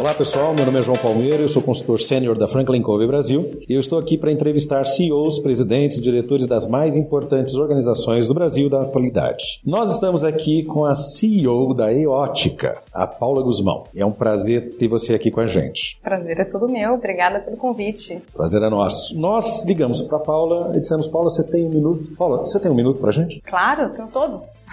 Olá pessoal, meu nome é João Palmeira, eu sou consultor sênior da Franklin Covey Brasil e eu estou aqui para entrevistar CEOs, presidentes, diretores das mais importantes organizações do Brasil da atualidade. Nós estamos aqui com a CEO da EOtica, a Paula Guzmão. É um prazer ter você aqui com a gente. Prazer é todo meu, obrigada pelo convite. Prazer é nosso. Nós ligamos para Paula e dissemos, Paula, você tem um minuto? Paula, você tem um minuto para a gente? Claro, tenho todos.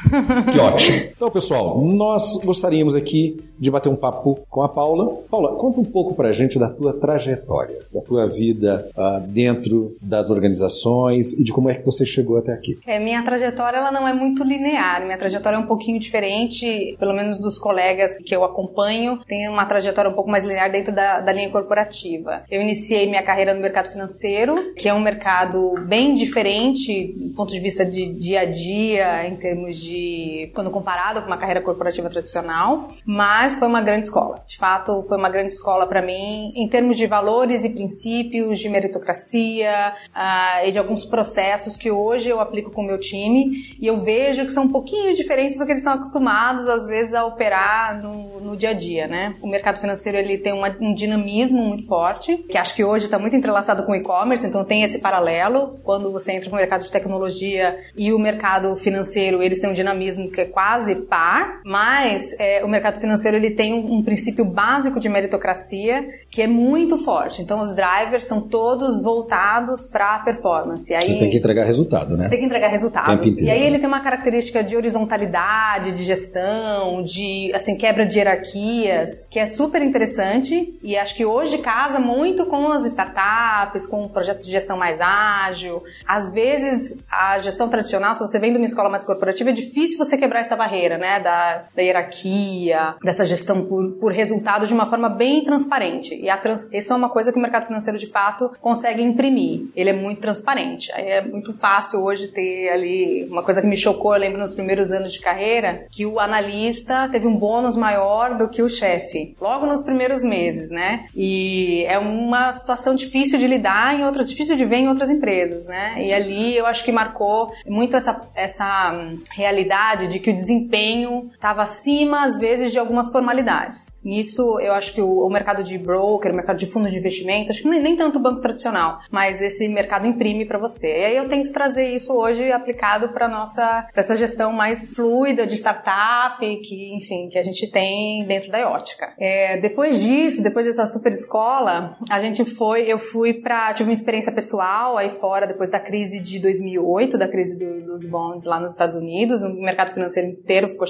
Que ótimo. Então pessoal, nós gostaríamos aqui de bater um papo com a Paula Paula, conta um pouco para a gente da tua trajetória, da tua vida uh, dentro das organizações e de como é que você chegou até aqui. É, minha trajetória ela não é muito linear, minha trajetória é um pouquinho diferente, pelo menos dos colegas que eu acompanho, tem uma trajetória um pouco mais linear dentro da, da linha corporativa. Eu iniciei minha carreira no mercado financeiro, que é um mercado bem diferente do ponto de vista de dia a dia, em termos de quando comparado com uma carreira corporativa tradicional, mas foi uma grande escola. De fato, foi uma grande escola para mim em termos de valores e princípios, de meritocracia uh, e de alguns processos que hoje eu aplico com o meu time e eu vejo que são um pouquinho diferentes do que eles estão acostumados às vezes a operar no, no dia a dia, né? O mercado financeiro ele tem uma, um dinamismo muito forte, que acho que hoje está muito entrelaçado com o e-commerce, então tem esse paralelo quando você entra no mercado de tecnologia e o mercado financeiro eles têm um dinamismo que é quase par, mas é, o mercado financeiro ele tem um, um princípio básico de meritocracia que é muito forte. Então, os drivers são todos voltados para a performance. E aí, Você tem que entregar resultado, né? Tem que entregar resultado. E aí ele tem uma característica de horizontalidade, de gestão, de assim quebra de hierarquias, que é super interessante e acho que hoje casa muito com as startups, com projetos de gestão mais ágil. Às vezes, a gestão tradicional, se você vem de uma escola mais corporativa, é difícil você quebrar essa barreira, né? Da, da hierarquia, dessa gestão por, por resultado de uma forma bem transparente. E trans, isso é uma coisa que o mercado financeiro de fato consegue imprimir. Ele é muito transparente. Aí é muito fácil hoje ter ali uma coisa que me chocou, eu lembro nos primeiros anos de carreira, que o analista teve um bônus maior do que o chefe, logo nos primeiros meses, né? E é uma situação difícil de lidar em outras, difícil de ver em outras empresas, né? E ali eu acho que marcou muito essa, essa hum, realidade de que o desempenho estava acima, às vezes, de algumas formalidades. Nisso eu acho que o, o, mercado de broker, o mercado de fundos de investimento, acho que nem, nem tanto o banco tradicional, mas esse mercado imprime para você. E aí eu tento trazer isso hoje aplicado para nossa pra essa gestão mais fluida de startup, que enfim, que a gente tem dentro da Iótica. É, depois disso, depois dessa super escola, a gente foi, eu fui para tive uma experiência pessoal aí fora depois da crise de 2008, da crise do, dos bonds lá nos Estados Unidos, o mercado financeiro inteiro ficou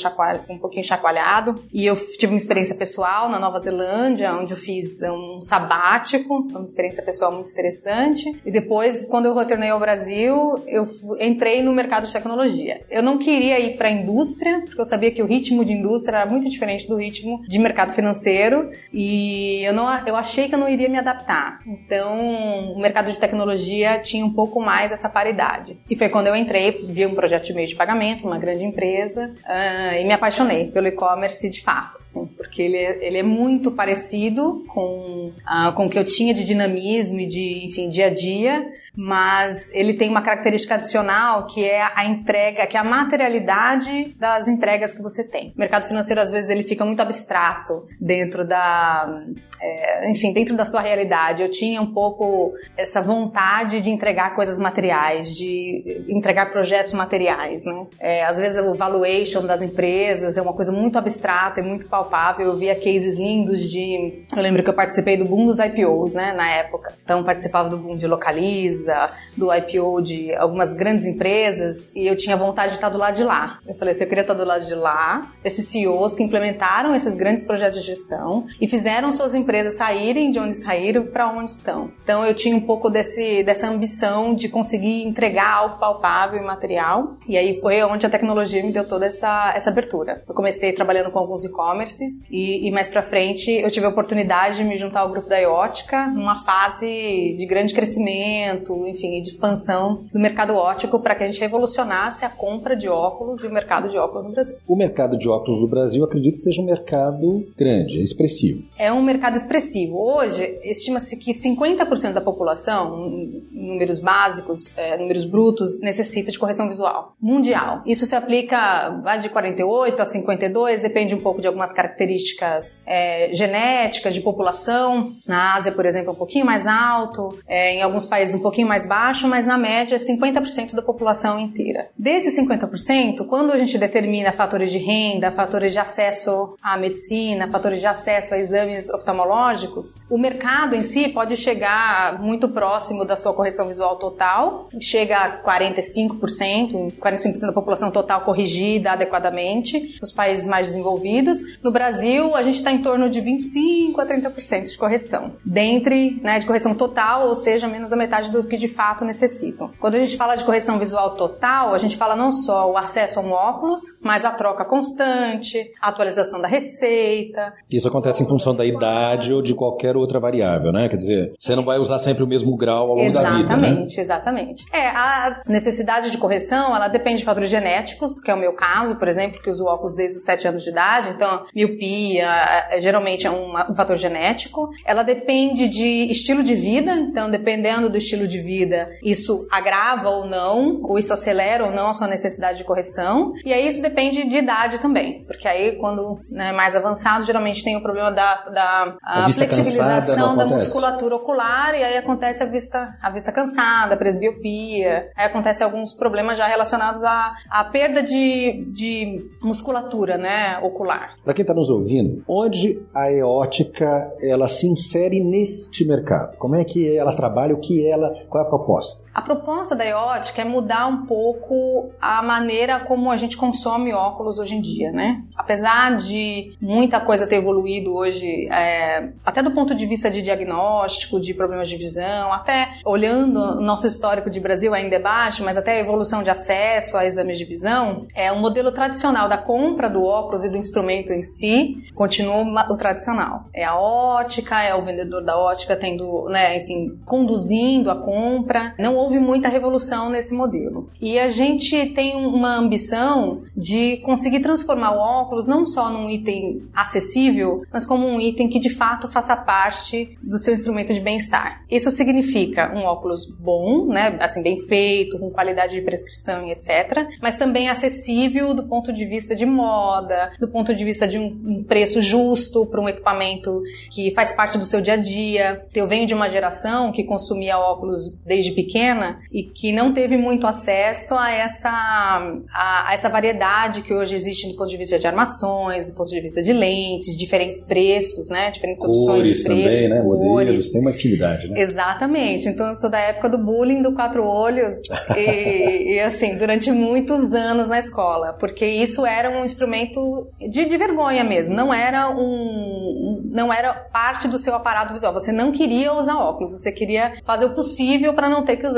um pouquinho chacoalhado, e eu tive uma experiência pessoal na Nova Zelândia, onde eu fiz um sabático, foi uma experiência pessoal muito interessante. E depois, quando eu retornei ao Brasil, eu entrei no mercado de tecnologia. Eu não queria ir para a indústria, porque eu sabia que o ritmo de indústria era muito diferente do ritmo de mercado financeiro e eu não eu achei que eu não iria me adaptar. Então, o mercado de tecnologia tinha um pouco mais essa paridade. E foi quando eu entrei, vi um projeto de meio de pagamento, uma grande empresa, uh, e me apaixonei pelo e-commerce de fato, assim, porque ele, é, ele é muito parecido com, uh, com o que eu tinha de dinamismo e de, enfim, dia a dia, mas ele tem uma característica adicional que é a entrega, que é a materialidade das entregas que você tem. O mercado financeiro, às vezes, ele fica muito abstrato dentro da, é, enfim, dentro da sua realidade. Eu tinha um pouco essa vontade de entregar coisas materiais, de entregar projetos materiais, né? É, às vezes o valuation das empresas é uma coisa muito abstrata e muito palpável. Eu via cases lindos de... Eu lembro que eu participei do boom dos IPOs, né, na época. Então, participava do boom de Localiza, do IPO de algumas grandes empresas e eu tinha vontade de estar do lado de lá. Eu falei assim, eu queria estar do lado de lá, esses CEOs que implementaram esses grandes projetos de gestão e fizeram suas empresas saírem de onde saíram para onde estão. Então, eu tinha um pouco desse, dessa ambição de conseguir entregar algo palpável e material e aí foi onde a tecnologia me deu toda essa, essa abertura. Eu comecei trabalhando com alguns e-commerces e, e mais para frente eu tive a oportunidade de me juntar ao grupo da Iótica numa fase de grande crescimento, enfim, de expansão do mercado óptico para que a gente revolucionasse a compra de óculos e o mercado de óculos no Brasil. O mercado de óculos no Brasil, acredito, seja um mercado grande, expressivo. É um mercado expressivo. Hoje, estima-se que 50% da população, números básicos, é, números brutos, necessita de correção visual mundial. Isso se aplica de 48 a 52, depende um pouco de algumas características é, genéticas de população. Na Ásia, por exemplo, é um pouquinho mais alto, é, em alguns países um pouquinho mais baixo, mas na média é 50% da população inteira. Desses 50%, quando a gente determina fatores de renda, fatores de acesso à medicina, fatores de acesso a exames oftalmológicos, o mercado em si pode chegar muito próximo da sua correção visual total, chega a 45%, 45% da população total corrigida adequadamente nos países mais desenvolvidos. No Brasil, a gente está em torno de 25 a 30% de correção, dentre né, de correção total, ou seja, menos a metade do que de fato necessitam. Quando a gente fala de correção visual total, a gente fala não só o acesso a um óculos, mas a troca constante, a atualização da receita. Isso acontece em função da idade ou de qualquer outra variável, né? Quer dizer, você não vai usar sempre o mesmo grau ao longo exatamente, da vida, né? Exatamente, exatamente. É, a necessidade de correção, ela depende de fatores genéticos, que é o meu caso, por exemplo, que uso óculos desde os 7 anos de idade, então miopia é, é um, um fator genético. Ela depende de estilo de vida, então dependendo do estilo de vida, isso agrava ou não, ou isso acelera ou não a sua necessidade de correção. E aí isso depende de idade também, porque aí quando né, mais avançado, geralmente tem o problema da, da flexibilização da musculatura ocular e aí acontece a vista, a vista cansada, a presbiopia, aí acontece alguns problemas já relacionados à, à perda de, de musculatura, né, ocular. Para quem está nos ouvindo, onde a eótica ela se insere neste mercado? Como é que ela trabalha? O que ela? Qual é a proposta? A proposta da eótica é mudar um pouco a maneira como a gente consome óculos hoje em dia, né? Apesar de muita coisa ter evoluído hoje, é, até do ponto de vista de diagnóstico, de problemas de visão, até olhando o nosso histórico de Brasil ainda é baixo, mas até a evolução de acesso a exames de visão, é um modelo tradicional da compra do óculos e do instrumento em si continua o tradicional. É a ótica, é o vendedor da ótica tendo, né, enfim, conduzindo a compra. Não houve muita revolução nesse modelo. E a gente tem uma ambição de conseguir transformar o óculos não só num item acessível, mas como um item que de fato faça parte do seu instrumento de bem-estar. Isso significa um óculos bom, né, assim bem feito, com qualidade de prescrição e etc, mas também acessível do ponto de vista de moda, do ponto de vista de um, preço justo para um equipamento que faz parte do seu dia a dia. Eu venho de uma geração que consumia óculos desde pequena e que não teve muito acesso a essa, a, a essa variedade que hoje existe do ponto de vista de armações, do ponto de vista de lentes, diferentes preços, né? Diferentes cores opções de preço. também, né? Modelos, tem uma afinidade, né? Exatamente. Então eu sou da época do bullying do quatro olhos e, e, assim, durante muitos anos na escola, porque isso era um instrumento de, de vergonha mesmo, não era um, não era parte do seu aparato visual. Você não queria usar óculos, você queria fazer o possível para não ter que usar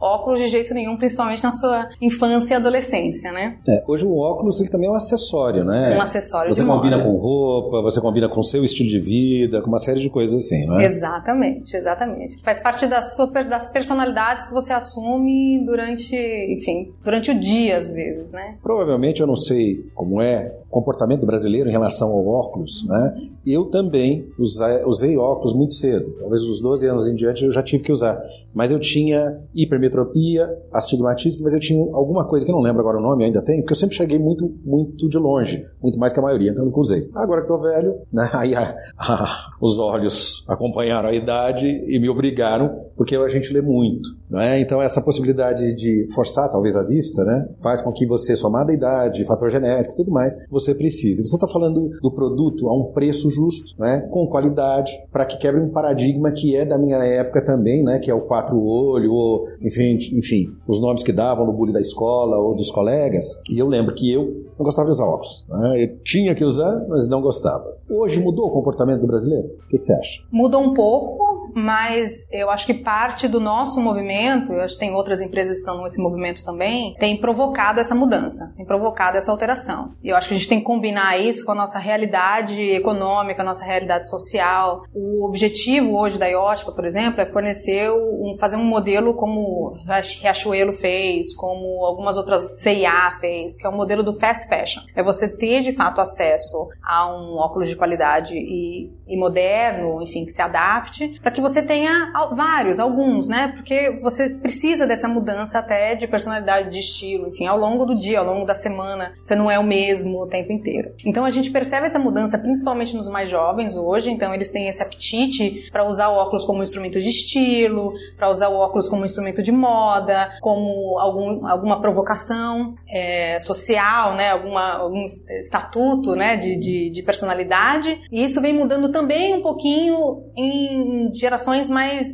óculos de jeito nenhum, principalmente na sua infância e adolescência, né? É, hoje o óculos ele também é um acessório, né? Um acessório Você combina moda. com roupa, você combina com seu estilo de vida, com uma série de coisas assim, não é? Exatamente, exatamente. Faz parte da sua, das personalidades que você assume durante, enfim, durante o dia às vezes, né? Provavelmente eu não sei como é comportamento brasileiro em relação ao óculos, né? Eu também usei, óculos muito cedo, talvez uns 12 anos em diante eu já tive que usar, mas eu tinha hipermetropia, astigmatismo, mas eu tinha alguma coisa que eu não lembro agora o nome, ainda tem, porque eu sempre cheguei muito, muito de longe, muito mais que a maioria, então eu nunca usei. Agora que tô velho, né, aí a, a, os olhos acompanharam a idade e me obrigaram, porque a gente lê muito, né? Então essa possibilidade de forçar talvez a vista, né, faz com que você, somada a idade, fator genético, tudo mais, você precise. Você está falando do produto a um preço justo, né, com qualidade, para que quebre um paradigma que é da minha época também, né, que é o quatro olho, ou enfim, enfim, os nomes que davam no bullying da escola ou dos colegas. E eu lembro que eu não gostava de usar óculos. Né? Eu tinha que usar, mas não gostava. Hoje mudou o comportamento do brasileiro? O que, que você acha? Mudou um pouco, mas eu acho que parte do nosso movimento, eu acho que tem outras empresas que estão nesse movimento também, tem provocado essa mudança, tem provocado essa alteração. E eu acho que a gente tem que combinar isso com a nossa realidade econômica, a nossa realidade social. O objetivo hoje da IOTICA, por exemplo, é fornecer um, fazer um modelo como Riachuelo fez, como algumas outras CIA fez, que é o modelo do fast fashion. É você ter de fato acesso a um óculos de qualidade e, e moderno, enfim, que se adapte, para que você tenha vários, alguns, né? Porque você precisa dessa mudança até de personalidade, de estilo, enfim, ao longo do dia, ao longo da semana, você não é o mesmo o tempo inteiro. Então a gente percebe essa mudança principalmente nos mais jovens hoje, então eles têm esse apetite para usar o óculos como instrumento de estilo, para usar o óculos como instrumento de moda, como algum, alguma provocação é, social, né? Alguma, algum estatuto, né? De, de, de personalidade. E isso vem mudando também um pouquinho em gerações mais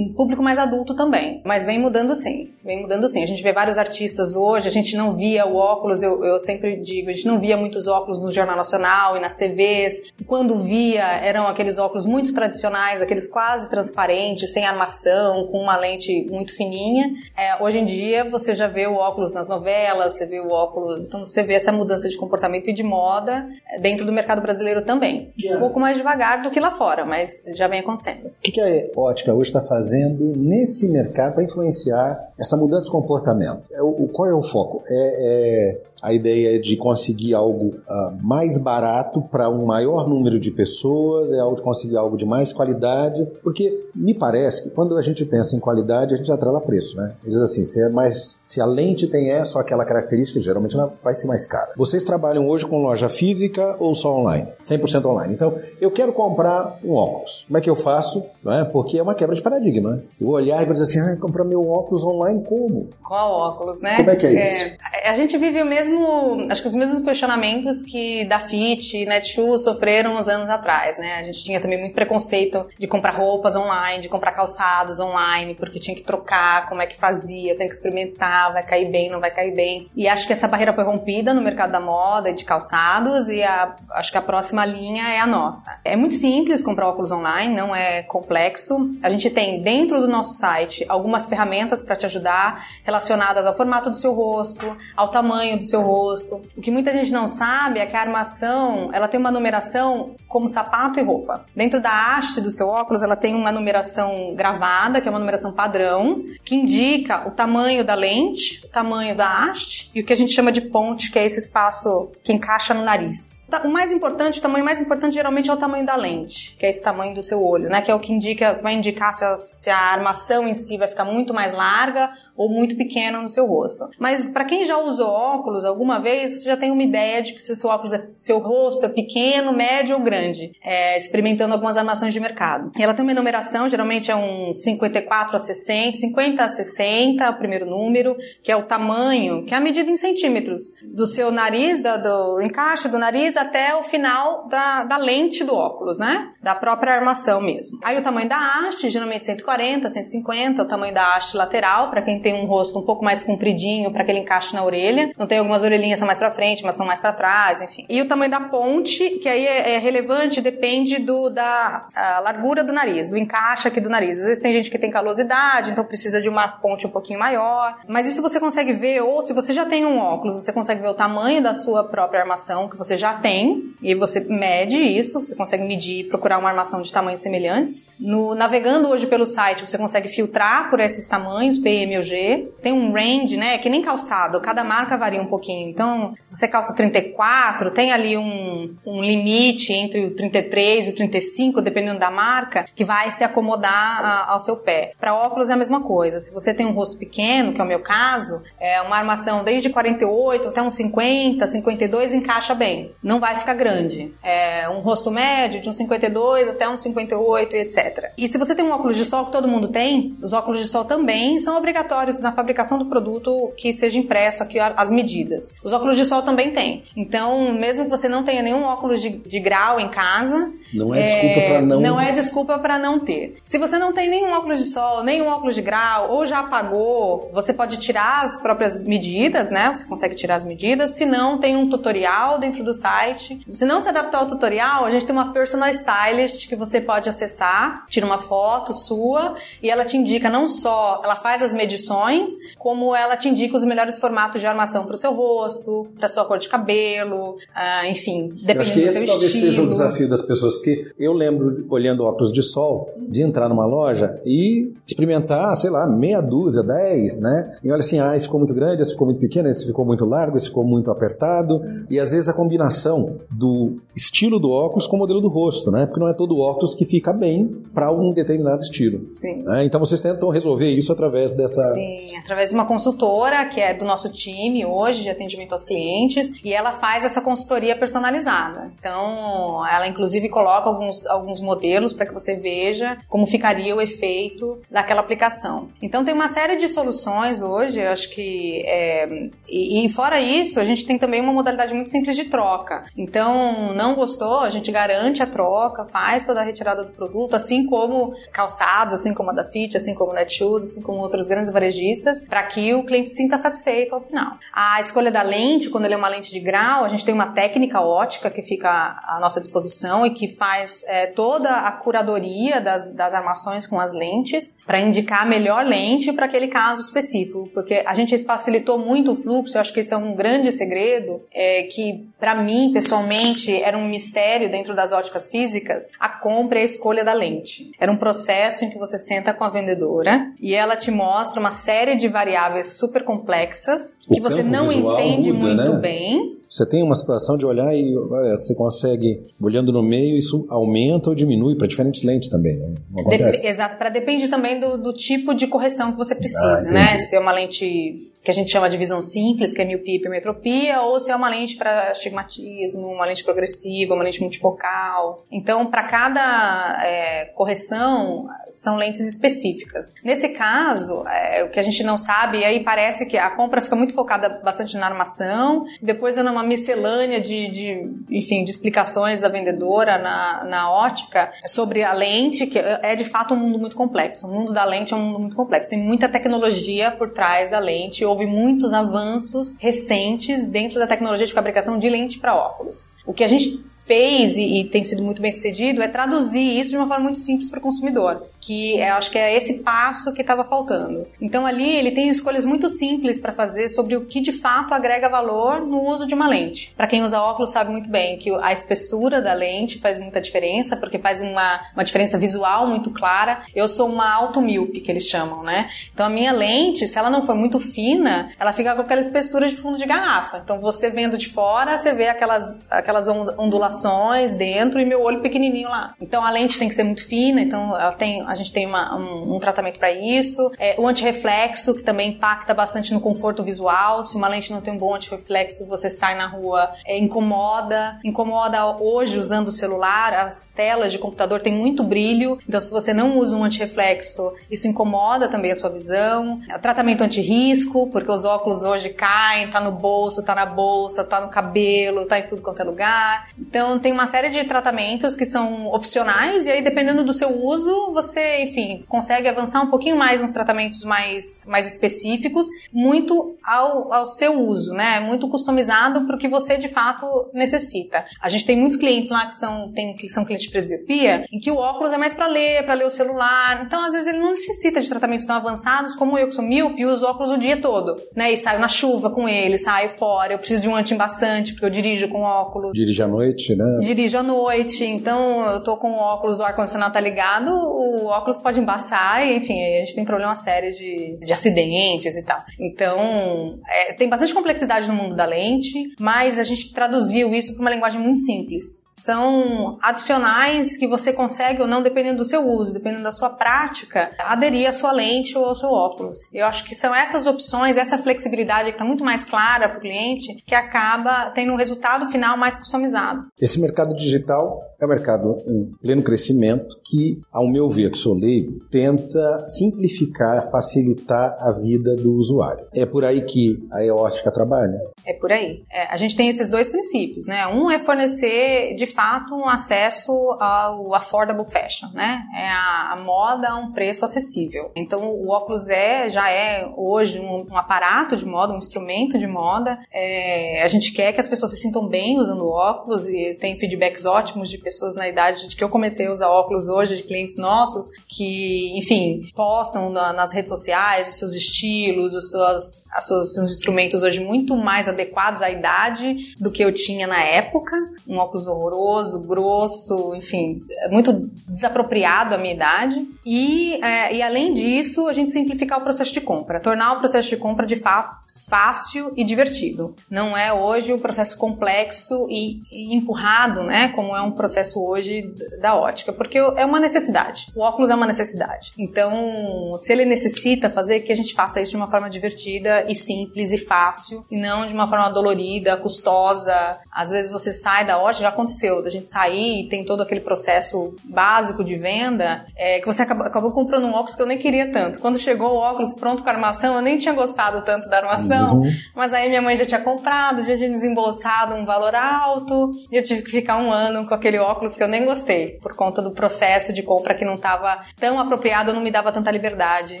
público mais adulto também, mas vem mudando sim, vem mudando sim. A gente vê vários artistas hoje, a gente não via o óculos, eu, eu sempre digo, a gente não via muitos óculos no Jornal Nacional e nas TVs. Quando via, eram aqueles óculos muito tradicionais, aqueles quase transparentes, sem armação, com uma lente muito fininha. É, hoje em dia, você já vê o óculos nas novelas, você vê o óculos, então você vê essa mudança de comportamento e de moda é, dentro do mercado brasileiro também. Um pouco mais devagar do que lá fora, mas já vem acontecendo. O que a ótica hoje está fazendo nesse mercado para influenciar essa mudança de comportamento? É o, qual é o foco? É, é a ideia é de conseguir algo uh, mais barato para um maior número de pessoas, é algo de conseguir algo de mais qualidade, porque me parece que quando a gente pensa em qualidade, a gente atrela preço, né? Diz assim, se, é mais, se a lente tem essa ou aquela característica, geralmente ela vai ser mais cara. Vocês trabalham hoje com loja física ou só online? 100% online. Então, eu quero comprar um óculos. Como é que eu faço? Não é? Porque é uma quebra de paradigma. Né? Eu vou olhar e vou dizer assim, ah, comprar meu óculos online como? Qual óculos, né? Como é que é, é isso? A gente vive o mesmo mesmo, acho que os mesmos questionamentos que da Fit e Netshoes sofreram uns anos atrás, né? A gente tinha também muito preconceito de comprar roupas online, de comprar calçados online, porque tinha que trocar, como é que fazia, tem que experimentar, vai cair bem, não vai cair bem. E acho que essa barreira foi rompida no mercado da moda e de calçados e a, acho que a próxima linha é a nossa. É muito simples comprar óculos online, não é complexo. A gente tem dentro do nosso site algumas ferramentas para te ajudar relacionadas ao formato do seu rosto, ao tamanho do seu rosto. O que muita gente não sabe é que a armação, ela tem uma numeração como sapato e roupa. Dentro da haste do seu óculos, ela tem uma numeração gravada, que é uma numeração padrão, que indica o tamanho da lente, o tamanho da haste e o que a gente chama de ponte, que é esse espaço que encaixa no nariz. O mais importante, o tamanho mais importante geralmente é o tamanho da lente, que é esse tamanho do seu olho, né? Que é o que indica, vai indicar se a, se a armação em si vai ficar muito mais larga ou muito pequeno no seu rosto. Mas para quem já usou óculos alguma vez, você já tem uma ideia de que se o seu óculos, é, seu rosto é pequeno, médio ou grande, é, experimentando algumas armações de mercado. E ela tem uma numeração, geralmente é um 54 a 60, 50 a 60, o primeiro número, que é o tamanho, que é a medida em centímetros do seu nariz, da, do encaixe do nariz até o final da, da lente do óculos, né? Da própria armação mesmo. Aí o tamanho da haste, geralmente 140, 150, o tamanho da haste lateral, para quem tem um rosto um pouco mais compridinho para que ele encaixe na orelha. Não tem algumas orelhinhas são mais para frente, mas são mais para trás, enfim. E o tamanho da ponte, que aí é, é relevante, depende do da largura do nariz, do encaixe aqui do nariz. Às vezes tem gente que tem calosidade, então precisa de uma ponte um pouquinho maior. Mas isso você consegue ver, ou se você já tem um óculos, você consegue ver o tamanho da sua própria armação que você já tem, e você mede isso, você consegue medir e procurar uma armação de tamanhos semelhantes. No navegando hoje pelo site, você consegue filtrar por esses tamanhos, PM ou G tem um range, né? Que nem calçado, cada marca varia um pouquinho. Então, se você calça 34, tem ali um, um limite entre o 33 e o 35, dependendo da marca, que vai se acomodar a, ao seu pé. Para óculos é a mesma coisa. Se você tem um rosto pequeno, que é o meu caso, é uma armação desde 48 até uns 50, 52 encaixa bem. Não vai ficar grande. É um rosto médio de uns 52 até uns 58 e etc. E se você tem um óculos de sol que todo mundo tem, os óculos de sol também são obrigatórios na fabricação do produto que seja impresso aqui as medidas. Os óculos de sol também tem. Então, mesmo que você não tenha nenhum óculos de, de grau em casa, Não é desculpa é, para não. Não é desculpa para não ter. Se você não tem nenhum óculos de sol, nenhum óculos de grau, ou já apagou, você pode tirar as próprias medidas, né? Você consegue tirar as medidas. Se não, tem um tutorial dentro do site. Se não se adaptar ao tutorial, a gente tem uma personal stylist que você pode acessar, tira uma foto sua e ela te indica não só, ela faz as medições, como ela te indica os melhores formatos de armação para o seu rosto, para sua cor de cabelo, uh, enfim, dependendo eu acho que do esse seu talvez estilo. seja o desafio das pessoas, porque eu lembro, olhando óculos de sol, de entrar numa loja e experimentar, sei lá, meia dúzia, dez, né? E olha assim, ah, esse ficou muito grande, esse ficou muito pequeno, esse ficou muito largo, esse ficou muito apertado. E às vezes a combinação do estilo do óculos com o modelo do rosto, né? Porque não é todo óculos que fica bem para um determinado estilo. Sim. Né? Então vocês tentam resolver isso através dessa. Sim, através de uma consultora que é do nosso time hoje de atendimento aos clientes e ela faz essa consultoria personalizada. Então, ela inclusive coloca alguns, alguns modelos para que você veja como ficaria o efeito daquela aplicação. Então, tem uma série de soluções hoje, eu acho que. É, e, e fora isso, a gente tem também uma modalidade muito simples de troca. Então, não gostou, a gente garante a troca, faz toda a retirada do produto, assim como calçados, assim como a da Fit, assim como Netshoes, assim como outros grandes varejistas, para que o cliente sinta satisfeito ao final. A escolha da lente, quando ele é uma lente de grau, a gente tem uma técnica ótica que fica à nossa disposição e que faz é, toda a curadoria das, das armações com as lentes para indicar a melhor lente para aquele caso específico, porque a gente facilitou muito o fluxo, eu acho que esse é um grande segredo, é, que para mim, pessoalmente, era um mistério dentro das óticas físicas, a compra e a escolha da lente. Era um processo em que você senta com a vendedora e ela te mostra uma série de variáveis super complexas O que você não entende muda, muito né? bem. Você tem uma situação de olhar e olha, você consegue, olhando no meio, isso aumenta ou diminui para diferentes lentes também, né? Dep- exato, para depende também do, do tipo de correção que você Ah, precisa, entendi. né? Se é uma lente que a gente chama de visão simples, que é miopia e hipermetropia, ou se é uma lente para astigmatismo, uma lente progressiva, uma lente multifocal. Então, para cada é, correção, são lentes específicas. Nesse caso, é, o que a gente não sabe, aí parece que a compra fica muito focada bastante na armação, depois é numa miscelânea de, de, enfim, de explicações da vendedora na, na ótica sobre a lente, que é de fato um mundo muito complexo. O mundo da lente é um mundo muito complexo. Tem muita tecnologia por trás da lente, houve muitos avanços recentes dentro da tecnologia de fabricação de lente para óculos. O que a gente fez e, e tem sido muito bem sucedido é traduzir isso de uma forma muito simples para o consumidor, que eu acho que é esse passo que estava faltando. Então ali ele tem escolhas muito simples para fazer sobre o que de fato agrega valor no uso de uma lente. Para quem usa óculos sabe muito bem que a espessura da lente faz muita diferença, porque faz uma, uma diferença visual muito clara. Eu sou uma automíope, que eles chamam, né? Então a minha lente, se ela não for muito fina, ela fica com aquela espessura de fundo de garrafa. Então você vendo de fora, você vê aquelas, aquelas ond- ondulações dentro e meu olho pequenininho lá. Então a lente tem que ser muito fina, então ela tem, a gente tem uma- um, um tratamento para isso. É, o antirreflexo, que também impacta bastante no conforto visual. Se uma lente não tem um bom antirreflexo, você sai na rua, é, incomoda. Incomoda hoje usando o celular, as telas de computador têm muito brilho, então se você não usa um antirreflexo, isso incomoda também a sua visão. É, Tratamento anti-risco, porque os óculos hoje caem, tá no bolso, tá na bolsa, tá no cabelo, tá em tudo quanto é lugar lugar. Então tem uma série de tratamentos que são opcionais e aí dependendo do seu uso, você, enfim, consegue avançar um pouquinho mais nos tratamentos mais, mais específicos, muito ao, ao seu uso, né? Muito customizado para o que você de fato necessita. A gente tem muitos clientes lá que são, tem, que são clientes de presbiopia, em que o óculos é mais para ler, para ler o celular. Então, às vezes, ele não necessita de tratamentos tão avançados como eu, que sou míope uso óculos o dia todo, né? E saio na chuva com ele, saio fora, eu preciso de um anti-embaçante, porque eu dirijo com óculos. Dirige à noite, né? Dirijo à noite, então eu tô com o óculos, o ar-condicionado tá ligado, o óculos pode embaçar e, enfim, a gente tem problema sério de, de acidentes e tal. Então, é, tem bastante complexidade no mundo da lente, mas a gente traduziu isso para uma linguagem muito simples. São adicionais que você consegue ou não, dependendo do seu uso, dependendo da sua prática, aderir à sua lente ou ao seu óculos. Eu acho que são essas opções, essa flexibilidade que está muito mais clara para o cliente, que acaba tendo um resultado final mais customizado. Esse mercado digital é um mercado em pleno crescimento que, ao meu ver, que sou leigo, tenta simplificar, facilitar a vida do usuário. É por aí que a EOtica trabalha. É por aí. É, a gente tem esses dois princípios, né? Um é fornecer de de fato, um acesso ao affordable fashion, né? É a, a moda a um preço acessível. Então, o óculos é, já é hoje um, um aparato de moda, um instrumento de moda. É, a gente quer que as pessoas se sintam bem usando óculos e tem feedbacks ótimos de pessoas na idade de que eu comecei a usar óculos hoje, de clientes nossos, que, enfim, postam na, nas redes sociais os seus estilos, os seus seus instrumentos hoje muito mais adequados à idade do que eu tinha na época. Um óculos horroroso, grosso, enfim, muito desapropriado à minha idade. E, é, e além disso, a gente simplificar o processo de compra, tornar o processo de compra de fato fácil e divertido. Não é hoje um processo complexo e, e, empurrado, né, como é um processo hoje da ótica, porque é uma necessidade. O óculos é uma necessidade. Então, se ele necessita fazer, que a gente faça isso de uma forma divertida e simples e fácil, e não de uma forma dolorida, custosa. Às vezes você sai da ótica, já aconteceu, da gente sair e tem todo aquele processo básico de venda, é, que você acabou, acabou comprando um óculos que eu nem queria tanto. Quando chegou o óculos pronto com a armação, eu nem tinha gostado tanto da armação Uhum. Mas aí minha mãe já tinha comprado, já tinha desembolsado um valor alto, e eu tive que ficar um ano com aquele óculos que eu nem gostei, por conta do processo de compra que não estava tão apropriado, não me dava tanta liberdade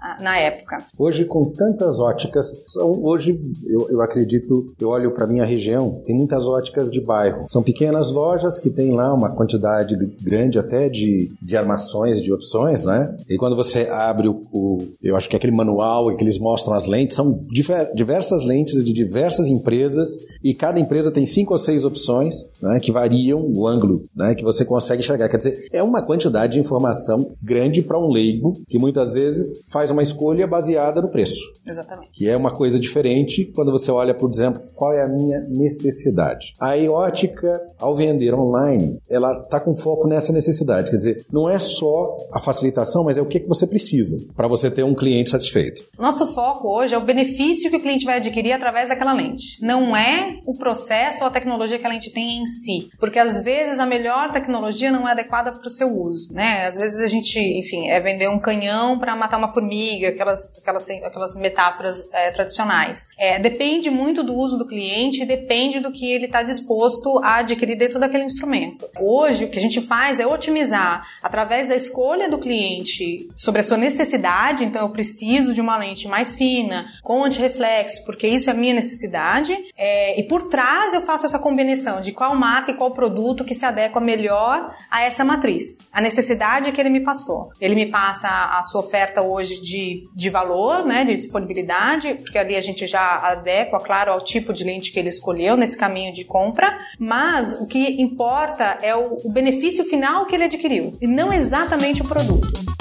ah, na época. Hoje, com tantas óticas, hoje eu, eu acredito, eu olho para minha região, tem muitas óticas de bairro. São pequenas lojas que tem lá uma quantidade grande até de, de armações, de opções, né? E quando você abre o, o eu acho que é aquele manual que eles mostram as lentes, são difer, diversas lentes de diversas empresas e cada empresa tem cinco ou seis opções né, que variam o ângulo né, que você consegue enxergar. Quer dizer, é uma quantidade de informação grande para um leigo que muitas vezes faz uma escolha baseada no preço. Exatamente. Que é uma coisa diferente quando você olha, por exemplo, qual é a minha necessidade. A ótica, ao vender online, ela está com foco nessa necessidade. Quer dizer, não é só a facilitação, mas é o que, que você precisa para você ter um cliente satisfeito. Nosso foco hoje é o benefício que o cliente vai adquirir através daquela lente. Não é o processo ou a tecnologia que a lente tem em si. Porque às vezes a melhor tecnologia não é adequada para o seu uso, né? Às vezes a gente, enfim, é vender um canhão para matar uma formiga, aquelas, aquelas, aquelas metáforas é, tradicionais. É, depende muito do uso do cliente e depende do que ele está disposto a adquirir dentro daquele instrumento. Hoje, o que a gente faz é otimizar através da escolha do cliente sobre a sua necessidade. Então, eu preciso de uma lente mais fina, com antirreflexo complexo, porque isso é a minha necessidade. É, e por trás eu faço essa combinação de qual marca e qual produto que se adequa melhor a essa matriz. A necessidade que ele me passou. Ele me passa a sua oferta hoje de, de valor, né, de disponibilidade, porque ali a gente já adequa, claro, ao tipo de lente que ele escolheu nesse caminho de compra, mas o que importa é o, o benefício final que ele adquiriu e não exatamente o produto.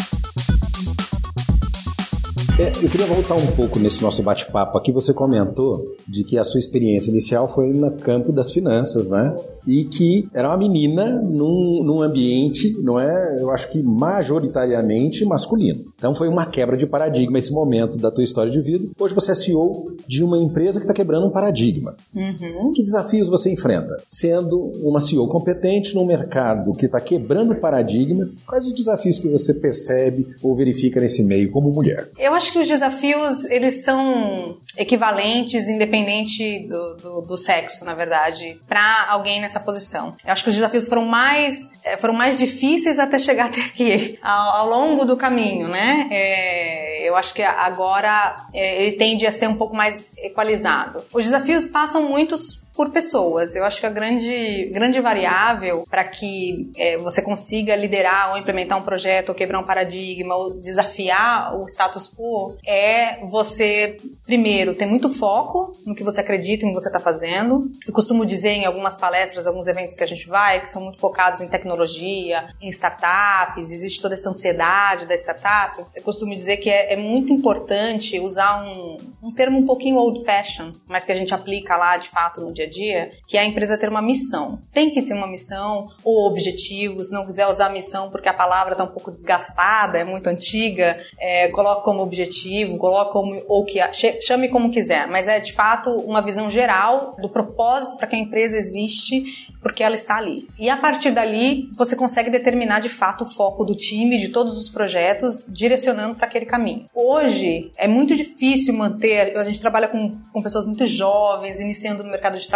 É, eu queria voltar um pouco nesse nosso bate-papo aqui. Você comentou de que a sua experiência inicial foi no campo das finanças, né? E que era uma menina num, num ambiente, não é? Eu acho que majoritariamente masculino. Então foi uma quebra de paradigma esse momento da tua história de vida. Hoje você é CEO de uma empresa que está quebrando um paradigma. Uhum. Que desafios você enfrenta? Sendo uma CEO competente num mercado que está quebrando paradigmas, quais os desafios que você percebe ou verifica nesse meio como mulher? Eu acho acho que os desafios, eles são equivalentes, independente do, do, do sexo, na verdade, para alguém nessa posição. Eu acho que os desafios foram mais, é, foram mais difíceis até chegar até aqui, ao, ao longo do caminho, né? É, eu acho que agora é, ele tende a ser um pouco mais equalizado. Os desafios passam muitos por pessoas. Eu acho que a grande, grande variável para que é, você consiga liderar ou implementar um projeto, ou quebrar um paradigma, ou desafiar o status quo, é você, primeiro, ter muito foco no que você acredita, em que você está fazendo. Eu costumo dizer em algumas palestras, alguns eventos que a gente vai, que são muito focados em tecnologia, em startups, existe toda essa ansiedade da startup. Eu costumo dizer que é, é muito importante usar um, um termo um pouquinho old fashion, mas que a gente aplica lá de fato no dia dia a dia, que é a empresa ter uma missão. Tem que ter uma missão ou objetivos, não quiser usar missão porque a palavra está um pouco desgastada, é muito antiga, é, coloque como objetivo, coloque como, ou que, chame como quiser, mas é de fato uma visão geral do propósito para que a empresa existe, porque ela está ali. E a partir dali, você consegue determinar de fato o foco do time, de todos os projetos, direcionando para aquele caminho. Hoje, é muito difícil manter, a gente trabalha com, com pessoas muito jovens, iniciando no mercado de trabalho,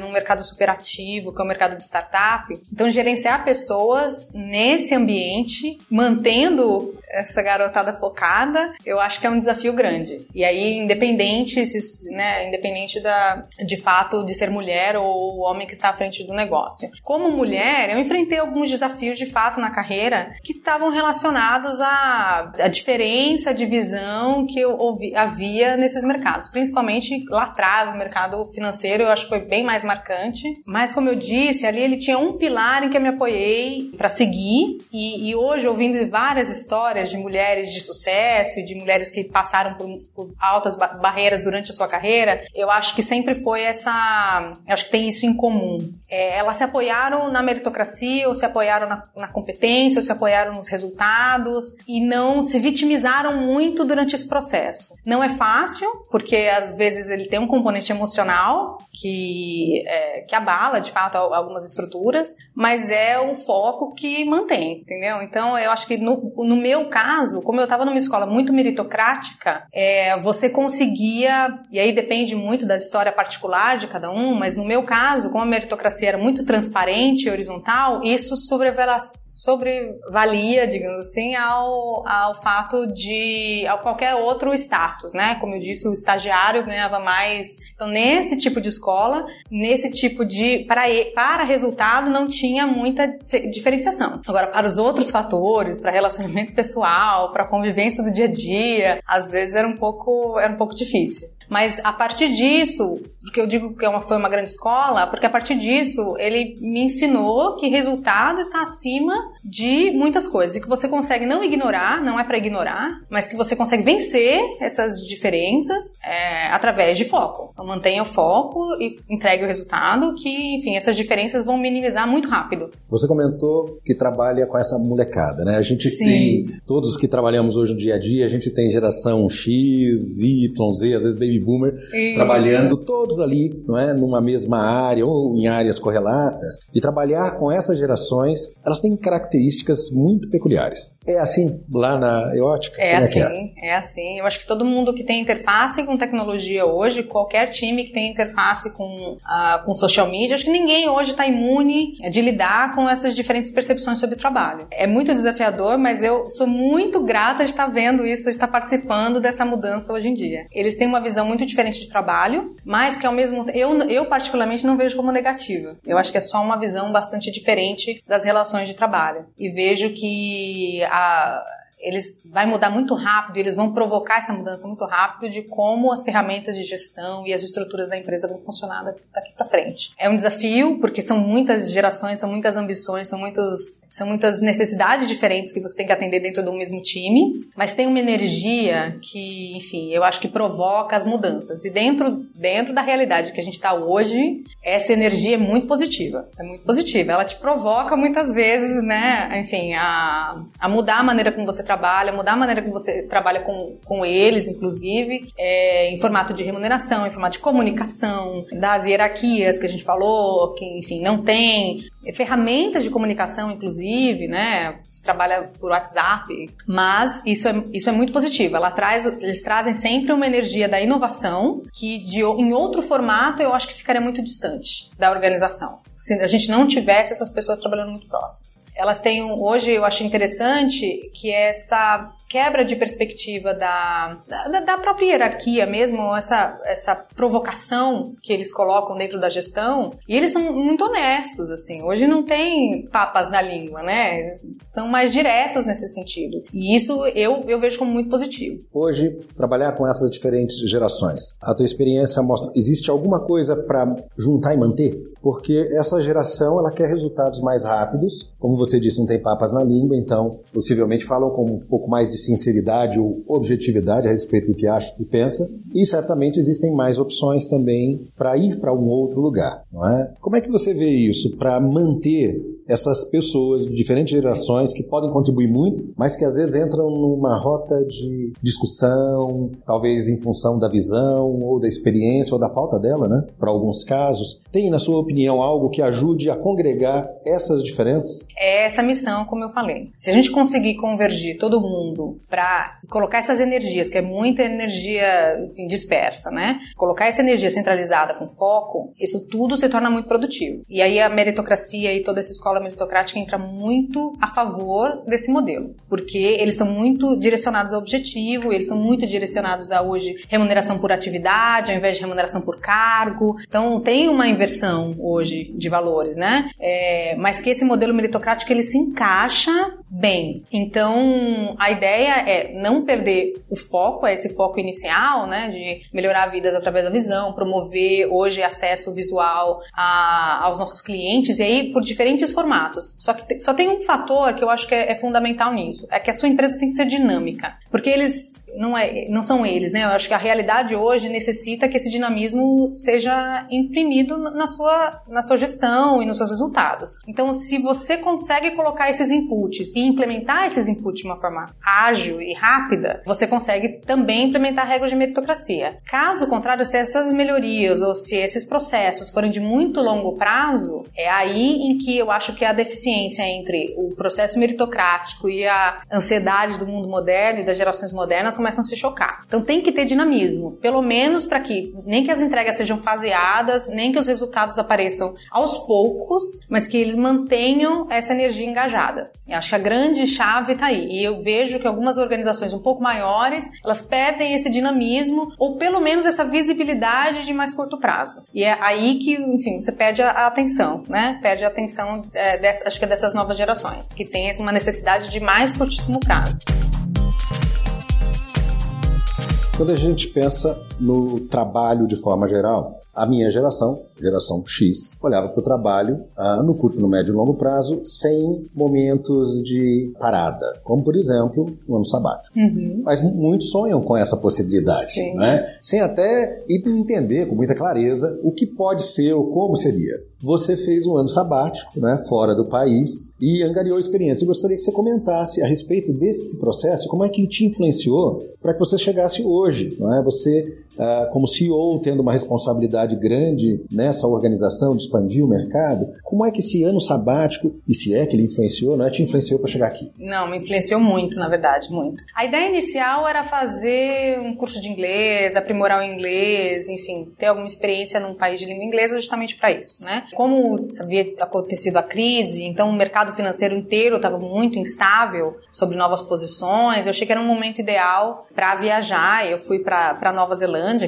num mercado superativo, que é o mercado de startup. Então, gerenciar pessoas nesse ambiente, mantendo essa garotada focada, eu acho que é um desafio grande. E aí, independente, se, né, independente da, de fato de ser mulher ou homem que está à frente do negócio. Como mulher, eu enfrentei alguns desafios de fato na carreira que estavam relacionados à, à diferença de visão que eu ouvi, havia nesses mercados, principalmente lá atrás, no mercado financeiro, eu acho que foi bem mais marcante. Mas, como eu disse, ali ele tinha um pilar em que eu me apoiei para seguir, e, e hoje, ouvindo várias histórias de mulheres de sucesso e de mulheres que passaram por, por altas ba barreiras durante a sua carreira, eu acho que sempre foi essa. Eu acho que tem isso em comum. É, elas se apoiaram na meritocracia, ou se apoiaram na, na competência, ou se apoiaram nos resultados, e não se vitimizaram muito durante esse processo. Não é fácil, porque às vezes ele tem um componente emocional que, é, que abala, de fato, algumas estruturas, mas é o foco que mantém, entendeu? Então, eu acho que no, no meu caso, como eu estava numa escola muito meritocrática, é, você conseguia, e aí depende muito da história particular de cada um, mas no meu caso, como a meritocracia era muito transparente e horizontal, isso sobrevalia, digamos assim, ao, ao fato de ao qualquer outro status, né? Como eu disse, o estagiário ganhava mais. Então, nesse tipo de escola, nesse tipo de. Para, para resultado, não tinha muita diferenciação. Agora, para os outros fatores, para relacionamento pessoal, para convivência do dia a dia, às vezes era um pouco, era um pouco difícil. Mas a partir disso, que eu digo que é uma, foi uma grande escola, porque a partir disso ele me ensinou que resultado está acima de muitas coisas e que você consegue não ignorar, não é para ignorar, mas que você consegue vencer essas diferenças é, através de foco. Então mantenha o foco e entregue o resultado, que enfim essas diferenças vão minimizar muito rápido. Você comentou que trabalha com essa molecada, né? A gente Sim. tem todos que trabalhamos hoje no dia a dia, a gente tem geração X, Y, Z, às vezes baby baby boomer, Isso. trabalhando todos ali, não é, numa mesma área ou em áreas correlatas. E trabalhar com essas gerações, elas têm características muito peculiares. É assim lá na Eótica? É, é assim, é? é? assim. Eu acho que todo mundo que tem interface com tecnologia hoje, qualquer time que tem interface com, uh, com social media, acho que ninguém hoje está imune de lidar com essas diferentes percepções sobre o trabalho. É muito desafiador, mas eu sou muito grata de estar vendo isso, de estar participando dessa mudança hoje em dia. Eles têm uma visão muito diferente de trabalho, mas que ao mesmo tempo, eu, eu particularmente não vejo como negativa. Eu acho que é só uma visão bastante diferente das relações de trabalho. E vejo que a eles vai mudar muito rápido, eles vão provocar essa mudança muito rápido de como as ferramentas de gestão e as estruturas da empresa vão funcionar daqui para frente. É um desafio porque são muitas gerações, são muitas ambições, são muitos, são muitas necessidades diferentes que você tem que atender dentro do mesmo time, mas tem uma energia que, enfim, eu acho que provoca as mudanças. E dentro dentro da realidade que a gente está hoje, essa energia é muito positiva, é muito positiva. Ela te provoca muitas vezes, né? Enfim, a, a mudar a maneira como você trabalha, mudar a maneira como você trabalha com, com eles, inclusive, é, em formato de remuneração, em formato de comunicação, das hierarquias que a gente falou, que, enfim, não tem, ferramentas de comunicação, inclusive, né? Se trabalha por WhatsApp, mas isso é, isso é muito positivo. Ela traz, eles trazem sempre uma energia da inovação que de, em outro formato eu acho que ficaria muito distante da organização. Se a gente não tivesse essas pessoas trabalhando muito próximas. Elas têm, hoje eu acho interessante que essa quebra de perspectiva da, da, da, própria hierarquia mesmo, essa, essa provocação que eles colocam dentro da gestão, e eles são muito honestos, assim. Hoje não tem papas na língua, né? São mais diretos nesse sentido. E isso eu, eu vejo como muito positivo. Hoje, trabalhar com essas diferentes gerações, a tua experiência mostra, existe alguma coisa para juntar e manter? Porque essa geração, ela quer resultados mais rápidos, como você disse, não tem papas na língua, então possivelmente falam com um pouco mais de de sinceridade ou objetividade a respeito do que acha e pensa, e certamente existem mais opções também para ir para um outro lugar, não é? Como é que você vê isso para manter essas pessoas de diferentes gerações que podem contribuir muito, mas que às vezes entram numa rota de discussão, talvez em função da visão ou da experiência ou da falta dela, né? Para alguns casos. Tem, na sua opinião, algo que ajude a congregar essas diferenças? É essa missão, como eu falei. Se a gente conseguir convergir todo mundo para colocar essas energias, que é muita energia enfim, dispersa, né? Colocar essa energia centralizada com foco, isso tudo se torna muito produtivo. E aí a meritocracia e toda essa escola meritocrática entra muito a favor desse modelo, porque eles estão muito direcionados ao objetivo, eles estão muito direcionados a hoje remuneração por atividade, ao invés de remuneração por cargo. Então tem uma inversão hoje de valores, né? É, mas que esse modelo meritocrático ele se encaixa bem. Então a ideia é não perder o foco, é esse foco inicial, né, de melhorar vidas através da visão, promover hoje acesso visual a, aos nossos clientes e aí por diferentes formatos. Só que só tem um fator que eu acho que é, é fundamental nisso, é que a sua empresa tem que ser dinâmica, porque eles não, é, não são eles, né? Eu acho que a realidade hoje necessita que esse dinamismo seja imprimido na sua, na sua gestão e nos seus resultados. Então, se você consegue colocar esses inputs e implementar esses inputs de uma forma ágil e rápida, você consegue também implementar regras de meritocracia. Caso contrário, se essas melhorias ou se esses processos forem de muito longo prazo, é aí em que eu acho que a deficiência entre o processo meritocrático e a ansiedade do mundo moderno e das gerações modernas começam a se chocar. Então tem que ter dinamismo, pelo menos para que nem que as entregas sejam faseadas, nem que os resultados apareçam aos poucos, mas que eles mantenham essa energia engajada. Eu acho que a grande chave está aí. E eu vejo que algumas organizações um pouco maiores, elas perdem esse dinamismo ou pelo menos essa visibilidade de mais curto prazo. E é aí que, enfim, você perde a atenção, né? Perde a atenção, é, dessa, acho que é dessas novas gerações, que tem uma necessidade de mais curtíssimo prazo. Quando a gente pensa no trabalho de forma geral, a minha geração, geração X, olhava para o trabalho ah, no curto, no médio e longo prazo sem momentos de parada, como por exemplo o ano sabático. Uhum. Mas muitos sonham com essa possibilidade, né? sem até entender com muita clareza o que pode ser ou como seria. Você fez um ano sabático, né, fora do país e angariou experiência. Eu gostaria que você comentasse a respeito desse processo, como é que ele te influenciou para que você chegasse hoje, não é? Você Uh, como CEO, tendo uma responsabilidade grande nessa organização de expandir o mercado, como é que esse ano sabático, e se é que ele influenciou, não é, te influenciou para chegar aqui? Não, me influenciou muito, na verdade, muito. A ideia inicial era fazer um curso de inglês, aprimorar o inglês, enfim, ter alguma experiência num país de língua inglesa justamente para isso, né? Como havia acontecido a crise, então o mercado financeiro inteiro estava muito instável sobre novas posições, eu achei que era um momento ideal para viajar. Eu fui para Nova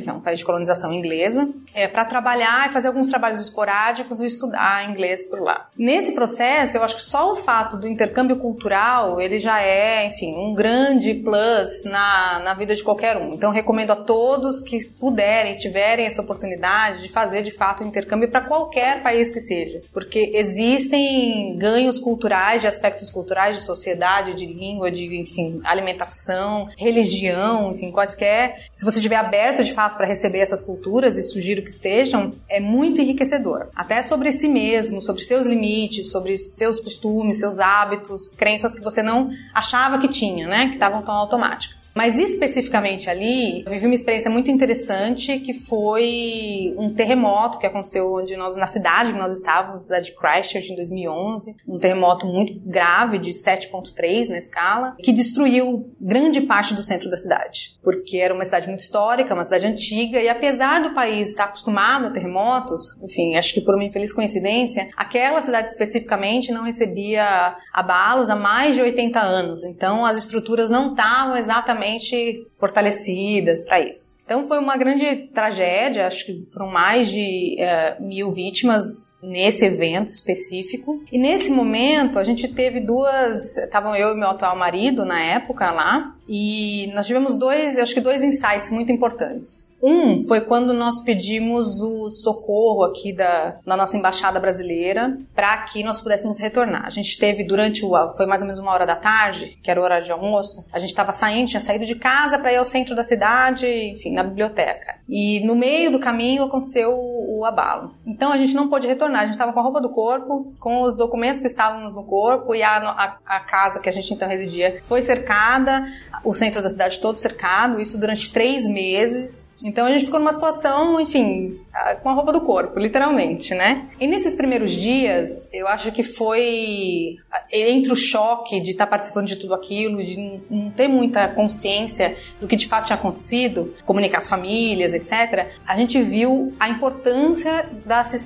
Que é um país de colonização inglesa, é, para trabalhar e fazer alguns trabalhos esporádicos e estudar inglês por lá. Nesse processo, eu acho que só o fato do intercâmbio cultural, ele já é, enfim, um grande plus na, na vida de qualquer um. Então, recomendo a todos que puderem, tiverem essa oportunidade de fazer de fato o um intercâmbio para qualquer país que seja, porque existem ganhos culturais, de aspectos culturais, de sociedade, de língua, de, enfim, alimentação, religião, enfim, quaisquer. Se você estiver aberto de fato para receber essas culturas, e sugiro que estejam, é muito enriquecedor. Até sobre si mesmo, sobre seus limites, sobre seus costumes, seus hábitos, crenças que você não achava que tinha, né? Que estavam tão automáticas. Mas especificamente ali, eu vivi uma experiência muito interessante que foi um terremoto que aconteceu onde nós, na cidade que nós estávamos, cidade de Christchurch, em 2011. Um terremoto muito grave, de 7,3 na escala, que destruiu grande parte do centro da cidade. Porque era uma cidade muito histórica, uma cidade antiga, e apesar do país estar acostumado a terremotos, enfim, acho que por uma infeliz coincidência, aquela cidade especificamente não recebia abalos há mais de 80 anos. Então as estruturas não estavam exatamente fortalecidas para isso. Então foi uma grande tragédia, acho que foram mais de uh, mil vítimas nesse evento específico. E nesse momento a gente teve duas, estavam eu e meu atual marido na época lá, e nós tivemos dois, acho que dois insights muito importantes. Um foi quando nós pedimos o socorro aqui da, da nossa embaixada brasileira para que nós pudéssemos retornar. A gente teve durante o, foi mais ou menos uma hora da tarde, que era o horário de almoço, a gente estava saindo, tinha saído de casa para ir ao centro da cidade, enfim, na biblioteca. E no meio do caminho aconteceu o, o abalo. Então a gente não pôde retornar, a gente estava com a roupa do corpo, com os documentos que estávamos no corpo e a, a, a casa que a gente então residia foi cercada, o centro da cidade todo cercado, isso durante três meses. Então a gente ficou numa situação, enfim, com a roupa do corpo, literalmente, né? E nesses primeiros dias, eu acho que foi entre o choque de estar participando de tudo aquilo, de não ter muita consciência do que de fato tinha acontecido, comunicar as famílias, etc. A gente viu a importância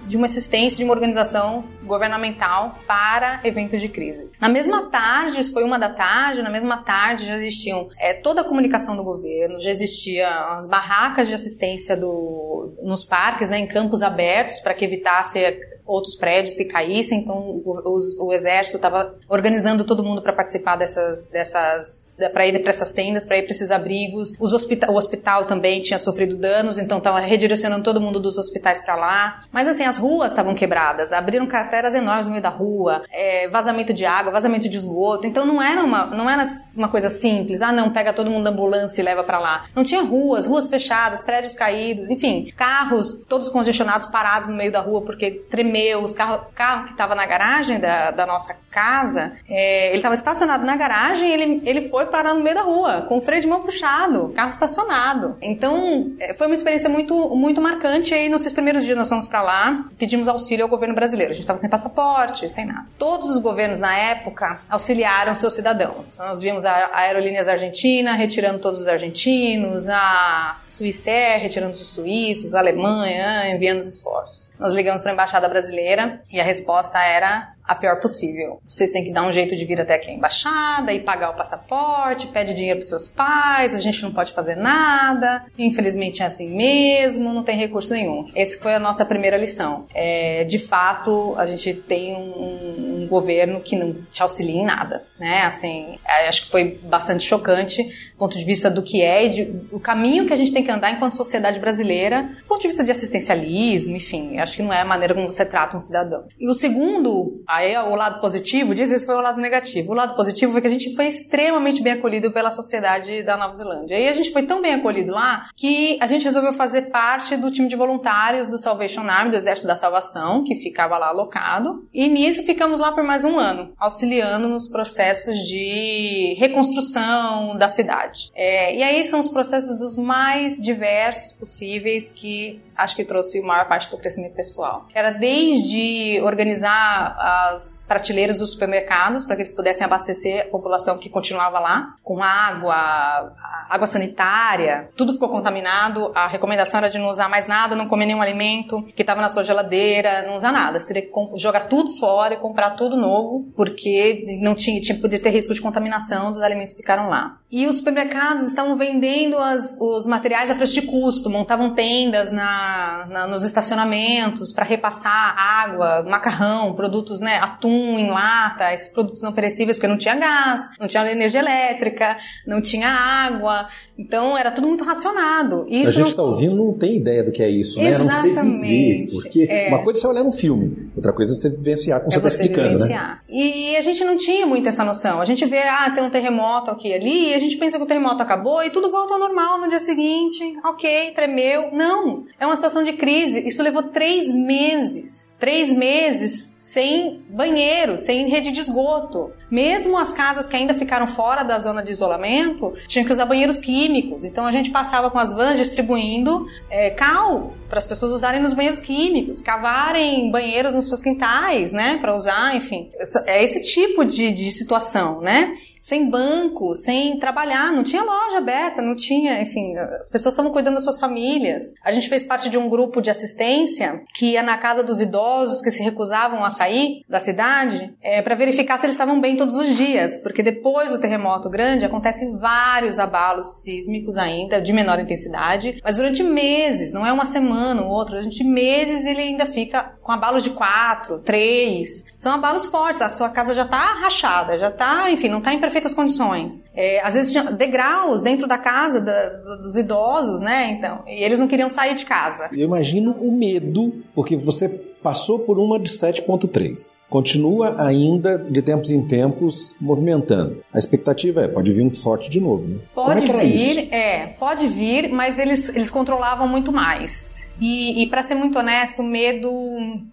de uma assistência de uma organização governamental para eventos de crise. Na mesma tarde, isso foi uma da tarde, na mesma tarde já existiam é, toda a comunicação do governo, já existiam as barracas de assistência do, nos parques, né, em campos abertos, para que evitasse outros prédios que caíssem, então o, o exército estava organizando todo mundo para participar dessas, dessas para ir para essas tendas, para ir para esses abrigos. Os hospital, o hospital também tinha sofrido danos, então estava redirecionando todo mundo dos hospitais para lá. Mas assim, as ruas estavam quebradas, abriram crateras enormes no meio da rua, é, vazamento de água, vazamento de esgoto. Então não era uma, não era uma coisa simples. Ah, não, pega todo mundo da ambulância e leva para lá. Não tinha ruas, ruas fechadas, prédios caídos, enfim, carros todos congestionados, parados no meio da rua porque tremeu os carro, carro que estava na garagem da, da nossa casa, é, ele estava estacionado na garagem ele, ele foi parar no meio da rua, com o freio de mão puxado, carro estacionado. Então, é, foi uma experiência muito, muito marcante. E aí, nos primeiros dias, nós fomos para lá, pedimos auxílio ao governo brasileiro. A gente estava sem passaporte, sem nada. Todos os governos, na época, auxiliaram seus cidadãos. Nós vimos a Aerolíneas Argentina retirando todos os argentinos, a Suíça retirando os suíços, a Alemanha enviando os esforços. Nós ligamos para a Embaixada Brasileira brasileira e a resposta era a pior possível. Vocês têm que dar um jeito de vir até aqui a embaixada e pagar o passaporte, pede dinheiro para seus pais, a gente não pode fazer nada, infelizmente é assim mesmo, não tem recurso nenhum. Essa foi a nossa primeira lição. É, de fato, a gente tem um, um, governo que não te auxilia em nada, né? Assim, é, acho que foi bastante chocante do ponto de vista do que é e de, do caminho que a gente tem que andar enquanto sociedade brasileira, do ponto de vista de assistencialismo, enfim, acho que não é a maneira como você trata um cidadão. E o segundo Aí o lado positivo disso, esse foi o lado negativo. O lado positivo foi que a gente foi extremamente bem acolhido pela sociedade da Nova Zelândia. E a gente foi tão bem acolhido lá que a gente resolveu fazer parte do time de voluntários do Salvation Army, do Exército da Salvação, que ficava lá alocado. E nisso ficamos lá por mais um ano, auxiliando nos processos de reconstrução da cidade. É, e aí são os processos dos mais diversos possíveis que acho que trouxe a maior parte do crescimento pessoal. Era desde organizar as prateleiras dos supermercados para que eles pudessem abastecer a população que continuava lá com água, água sanitária, tudo ficou contaminado. A recomendação era de não usar mais nada, não comer nenhum alimento que estava na sua geladeira, não usar nada. Você teria que jogar tudo fora e comprar tudo novo, porque não tinha, tinha poder ter risco de contaminação dos alimentos que ficaram lá. E os supermercados estavam vendendo as, os materiais a preço de custo, montavam tendas na, na nos estacionamentos para repassar água, macarrão, produtos, né, atum em lata, esses produtos não perecíveis, porque não tinha gás, não tinha energia elétrica, não tinha água, então era tudo muito racionado. Isso a gente está não... ouvindo não tem ideia do que é isso, né? Exatamente. Não sei viver. Porque é. uma coisa é você olhar um filme, outra coisa é você vivenciar como é você está explicando, né? vivenciar. né? E a gente não tinha muito essa noção. A gente vê, ah, tem um terremoto aqui e ali, e a gente pensa que o terremoto acabou e tudo volta ao normal no dia seguinte. Ok, tremeu. Não. É uma situação de crise. Isso levou três meses. Três meses sem banheiro, sem rede de esgoto. Mesmo as casas que ainda ficaram fora da zona de isolamento, tinham que usar banheiros químicos. Então a gente passava com as vans distribuindo é, cal para as pessoas usarem nos banheiros químicos, cavarem banheiros nos seus quintais, né, para usar, enfim. É esse tipo de, de situação, né? Sem banco, sem trabalhar, não tinha loja aberta, não tinha, enfim, as pessoas estavam cuidando das suas famílias. A gente fez parte de um grupo de assistência que ia na casa dos idosos que se recusavam a sair da cidade é, para verificar se eles estavam bem todos os dias, porque depois do terremoto grande acontecem vários abalos sísmicos ainda, de menor intensidade, mas durante meses, não é uma semana ou outra, durante meses ele ainda fica com abalos de quatro, três, são abalos fortes, a sua casa já está rachada, já está, enfim, não está em perfeitas condições. É, às vezes tinha degraus dentro da casa da, dos idosos, né? Então, e eles não queriam sair de casa. Eu imagino o medo, porque você passou por uma de 7,3. Continua ainda, de tempos em tempos, movimentando. A expectativa é, pode vir um forte de novo, né? Pode é vir, é, pode vir, mas eles, eles controlavam muito mais. E, e para ser muito honesto, o medo.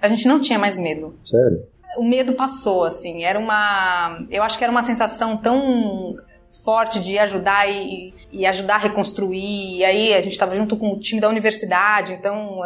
A gente não tinha mais medo. Sério? O medo passou, assim. Era uma. Eu acho que era uma sensação tão forte de ajudar e, e ajudar a reconstruir. E aí a gente estava junto com o time da universidade, então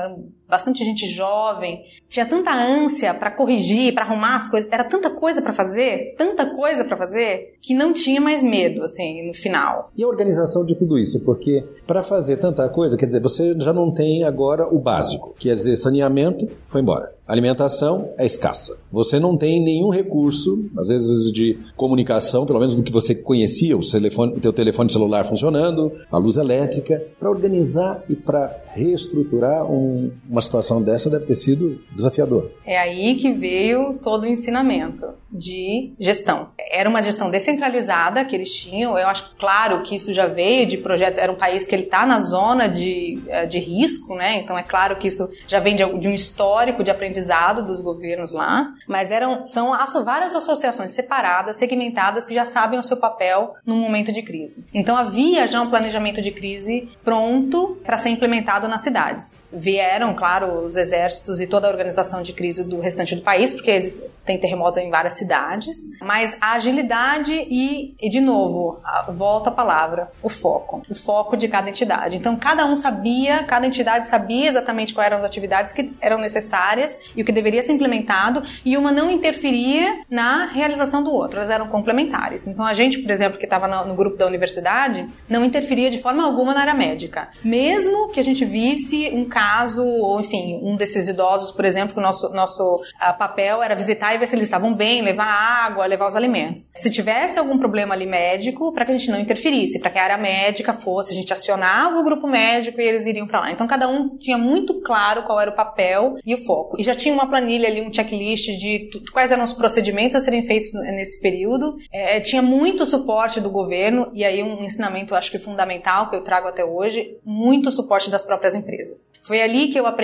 bastante gente jovem, tinha tanta ânsia para corrigir, para arrumar as coisas, era tanta coisa para fazer, tanta coisa para fazer, que não tinha mais medo, assim, no final. E a organização de tudo isso? Porque para fazer tanta coisa, quer dizer, você já não tem agora o básico, quer dizer, saneamento foi embora. Alimentação é escassa. Você não tem nenhum recurso, às vezes de comunicação, pelo menos do que você conhecia, o, telefone, teu telefone celular funcionando, a luz elétrica, para organizar e para reestruturar um, uma situação dessa deve ter sido desafiador. É aí que veio todo o ensinamento de gestão. Era uma gestão descentralizada que eles tinham. Eu acho claro que isso já veio de projetos. Era um país que ele está na zona de, eh, de risco, né? Então é claro que isso já vem de, de um histórico de aprendizado dos governos lá. Mas eram são várias associações separadas, segmentadas que já sabem o seu papel no momento de crise. Então havia já um planejamento de crise pronto para ser implementado nas cidades. Vieram, claro, os exércitos e toda a organização de crise do restante do país, porque tem terremotos em várias cidades, mas a agilidade e, e de novo, volta a palavra, o foco. O foco de cada entidade. Então, cada um sabia, cada entidade sabia exatamente quais eram as atividades que eram necessárias e o que deveria ser implementado, e uma não interferia na realização do outro, elas eram complementares. Então, a gente, por exemplo, que estava no, no grupo da universidade, não interferia de forma alguma na área médica. Mesmo que a gente visse um caso, enfim, um desses idosos, por exemplo, que o nosso, nosso uh, papel era visitar e ver se eles estavam bem, levar água, levar os alimentos. Se tivesse algum problema ali médico, para que a gente não interferisse, para que a área médica fosse, a gente acionava o grupo médico e eles iriam para lá. Então cada um tinha muito claro qual era o papel e o foco. E já tinha uma planilha ali, um checklist de quais eram os procedimentos a serem feitos nesse período. É, tinha muito suporte do governo e aí um ensinamento acho que fundamental que eu trago até hoje, muito suporte das próprias empresas. Foi ali que eu aprendi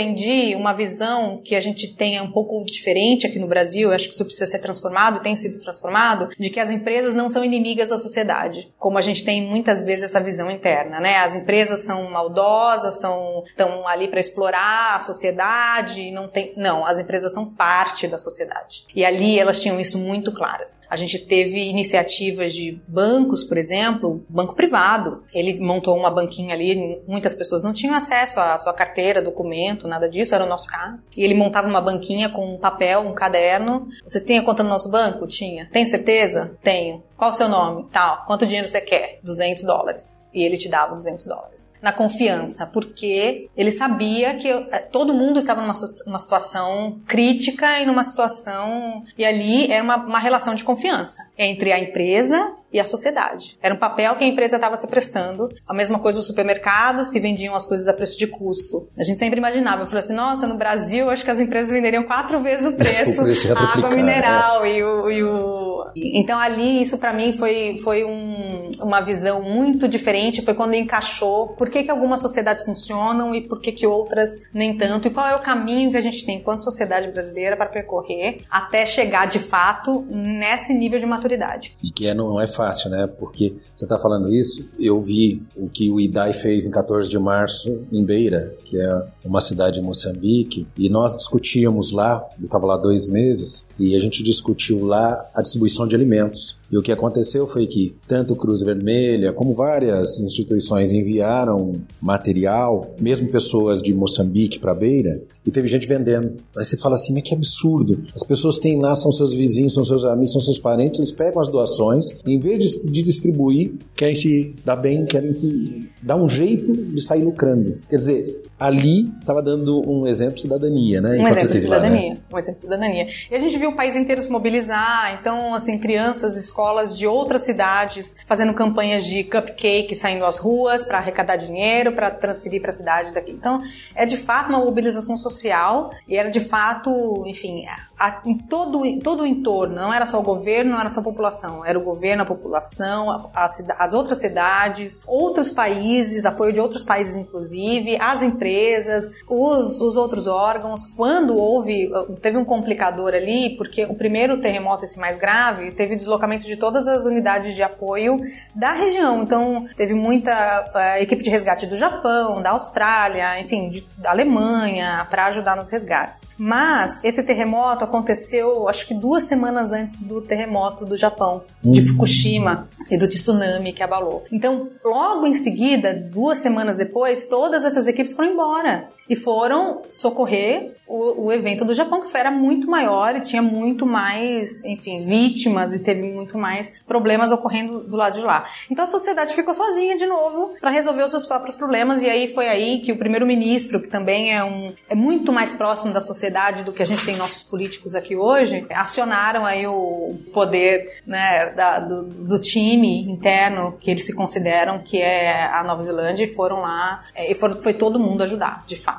uma visão que a gente tem um pouco diferente aqui no Brasil, acho que isso precisa ser transformado, tem sido transformado, de que as empresas não são inimigas da sociedade, como a gente tem muitas vezes essa visão interna, né? As empresas são maldosas, são estão ali para explorar a sociedade, não tem, não, as empresas são parte da sociedade. E ali elas tinham isso muito claras. A gente teve iniciativas de bancos, por exemplo, banco privado. Ele montou uma banquinha ali, muitas pessoas não tinham acesso à sua carteira, documento, nada disso, era o nosso caso. E ele montava uma banquinha com um papel, um caderno. Você tinha conta no nosso banco? Tinha. Tem certeza? Tenho. Qual o seu nome? Tal. Quanto dinheiro você quer? 200 dólares. E ele te dava 200 dólares. Na confiança, porque ele sabia que eh, todo mundo estava numa, numa situação crítica e numa situação. E ali era uma, uma relação de confiança entre a empresa e a sociedade. Era um papel que a empresa estava se prestando. A mesma coisa os supermercados que vendiam as coisas a preço de custo. A gente sempre imaginava, eu falei assim, nossa, no Brasil acho que as empresas venderiam quatro vezes o preço, o preço a água mineral é. e, o, e o... Então ali isso para mim foi, foi um, uma visão muito diferente, foi quando encaixou por que, que algumas sociedades funcionam e por que, que outras nem tanto, e qual é o caminho que a gente tem enquanto sociedade brasileira para percorrer até chegar de fato nesse nível de maturidade. E que é, não é fácil, né? Porque você está falando isso, eu vi o que o IDAI fez em 14 de março em Beira, que é uma cidade em Moçambique, e nós discutíamos lá, eu estava lá dois meses, e a gente discutiu lá a distribuição de alimentos. E o que aconteceu foi que tanto Cruz Vermelha como várias instituições enviaram material, mesmo pessoas de Moçambique para Beira, e teve gente vendendo. Aí você fala assim, mas que absurdo. As pessoas têm lá, são seus vizinhos, são seus amigos, são seus parentes, eles pegam as doações, em vez de, de distribuir, querem se dar bem, querem que, dar um jeito de sair lucrando. Quer dizer, ali estava dando um exemplo de cidadania, né? Um exemplo de cidadania, lá, né? um exemplo de cidadania. E a gente viu o país inteiro se mobilizar, então, assim, crianças, escolas de outras cidades fazendo campanhas de cupcake, saindo às ruas para arrecadar dinheiro, para transferir para a cidade daqui. Então, é de fato uma mobilização social e era de fato, enfim, a, em todo, todo o entorno, não era só o governo, não era só a população, era o governo, a população, a, a, as outras cidades, outros países, apoio de outros países inclusive, as empresas, os, os outros órgãos. Quando houve, teve um complicador ali, porque o primeiro terremoto, esse mais grave, teve deslocamento de todas as unidades de apoio da região. Então, teve muita uh, equipe de resgate do Japão, da Austrália, enfim, de, da Alemanha, para ajudar nos resgates. Mas esse terremoto aconteceu, acho que duas semanas antes do terremoto do Japão, de uhum. Fukushima e do tsunami que abalou. Então, logo em seguida, duas semanas depois, todas essas equipes foram embora e foram socorrer o, o, evento do Japão, que era muito maior e tinha muito mais, enfim, vítimas e teve muito mais problemas ocorrendo do lado de lá. Então a sociedade ficou sozinha de novo para resolver os seus próprios problemas e aí foi aí que o primeiro-ministro, que também é um é muito mais próximo da sociedade do que a gente tem nossos políticos aqui hoje, acionaram aí o poder né, da, do, do, time interno que eles se consideram que é a Nova Zelândia e foram lá é, e foram, foi todo mundo ajudar, de fato.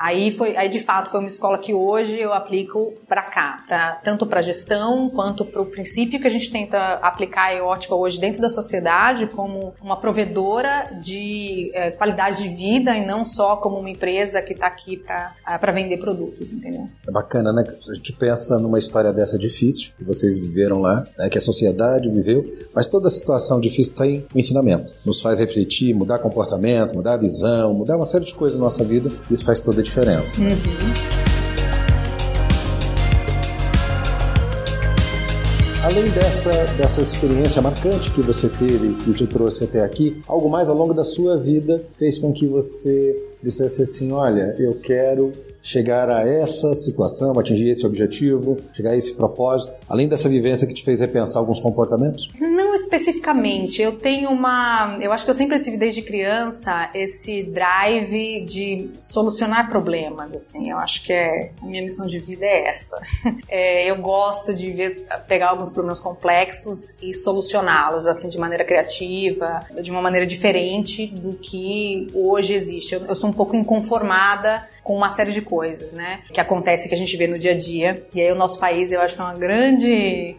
Aí foi, aí de fato foi uma escola que hoje eu aplico para cá, pra, tanto para gestão quanto para o princípio que a gente tenta aplicar a EOTICA hoje dentro da sociedade como uma provedora de é, qualidade de vida e não só como uma empresa que está aqui para uh, vender produtos, entendeu? É bacana, né? A gente pensa numa história dessa difícil que vocês viveram lá, né, que a sociedade viveu, mas toda situação difícil tem um ensinamento, nos faz refletir, mudar comportamento, mudar visão, mudar uma série de coisas na nossa vida. Isso faz toda a diferença. Uhum. Além dessa, dessa experiência marcante que você teve e te trouxe até aqui, algo mais ao longo da sua vida fez com que você dissesse assim: olha, eu quero chegar a essa situação, atingir esse objetivo, chegar a esse propósito, além dessa vivência que te fez repensar alguns comportamentos? Não especificamente. Eu tenho uma. Eu acho que eu sempre tive desde criança esse drive de solucionar problemas, assim. Eu acho que é, a minha missão de vida é essa. É, eu gosto de ver, pegar alguns problemas complexos e solucioná-los, assim, de maneira criativa, de uma maneira diferente do que hoje existe. Eu, eu sou um pouco inconformada com uma série de coisas, né? Que acontece que a gente vê no dia a dia. E aí o nosso país, eu acho que é uma grande,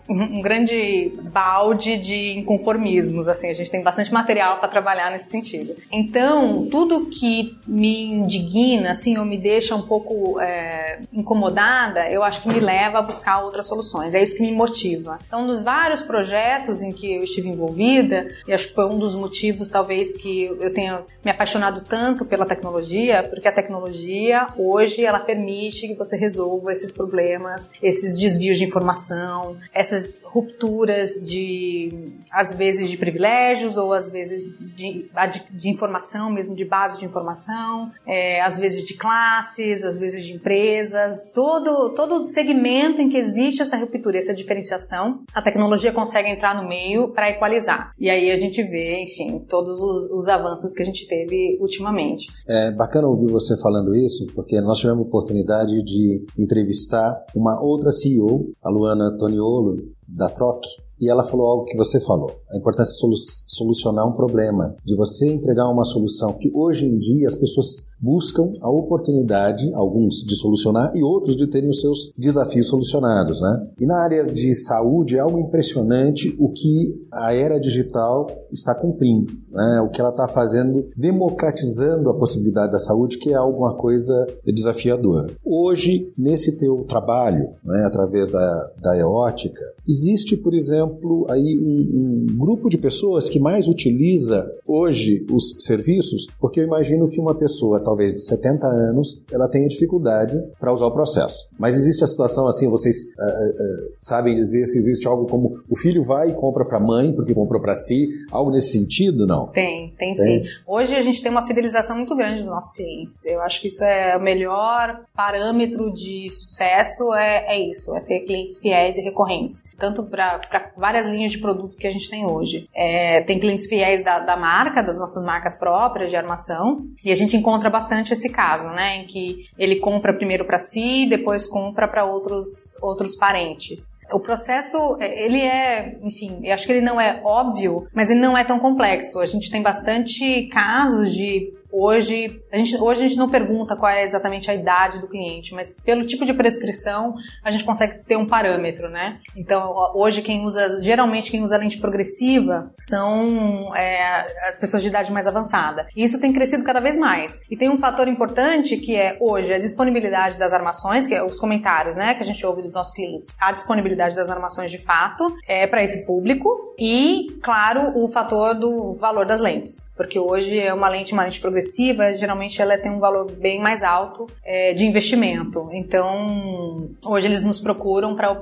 um grande balde de inconformismos, assim. A gente tem bastante material para trabalhar nesse sentido. Então, tudo que me indigna, assim, ou me deixa um pouco é, incomodada, eu acho que me leva a buscar outras soluções. É isso que me motiva. Então, dos vários projetos em que eu estive envolvida, e acho que foi um dos motivos, talvez, que eu tenha me apaixonado tanto pela tecnologia, porque a tecnologia hoje, ela permite que você resolva esses problemas, esses desvios de informação, essas rupturas de, às vezes, de privilégios ou às vezes de, de, informação, mesmo de base de informação, é, às vezes de classes, às vezes de empresas, todo, todo segmento em que existe essa ruptura, essa diferenciação, a tecnologia consegue entrar no meio para equalizar. E aí a gente vê, enfim, todos os, os avanços que a gente teve ultimamente. É bacana ouvir você falando isso, porque nós tivemos a oportunidade de entrevistar uma outra CEO, a Luana Toniolo, da Troc, e ela falou algo que você falou, a importância de solu solucionar um problema, de você entregar uma solução que hoje em dia as pessoas buscam a oportunidade, alguns de solucionar e outros de terem os seus desafios solucionados, né? E na área de saúde é algo impressionante o que a era digital está cumprindo, né? O que ela está fazendo, democratizando a possibilidade da saúde, que é alguma coisa desafiadora. Hoje, nesse teu trabalho, né, através da, da eótica, existe, por exemplo, aí um, um grupo de pessoas que mais utiliza hoje os serviços, porque eu imagino que uma pessoa talvez de 70 anos, ela tenha dificuldade para usar o processo. Mas existe a situação assim, vocês uh, uh, sabem dizer se existe algo como o filho vai e compra para a mãe porque comprou para si, algo nesse sentido, não? Tem, tem, tem, sim. Hoje a gente tem uma fidelização muito grande dos nossos clientes. Eu acho que isso é o melhor parâmetro de sucesso, é, é isso, é ter clientes fiéis e recorrentes. Tanto para várias linhas de produto que a gente tem hoje. É, tem clientes fiéis da, da marca, das nossas marcas próprias de armação, e a gente encontra bastante bastante esse caso, né, em que ele compra primeiro para si, depois compra para outros outros parentes. O processo, é, ele é, enfim, eu acho que ele não é óbvio, mas ele não é tão complexo. A gente tem bastante casos de Hoje a gente, hoje a gente não pergunta qual é exatamente a idade do cliente, mas pelo tipo de prescrição a gente consegue ter um parâmetro, né? Então hoje quem usa, geralmente quem usa lente progressiva são é, as pessoas de idade mais avançada. E isso tem crescido cada vez mais. E tem um fator importante que é hoje a disponibilidade das armações, que é os comentários, né, que a gente ouve dos nossos clientes, a disponibilidade das armações de fato é para esse público e, claro, o fator do valor das lentes, porque hoje é uma lente, uma lente progressiva, geralmente ela tem um valor bem mais alto é, de investimento. Então, hoje eles nos procuram para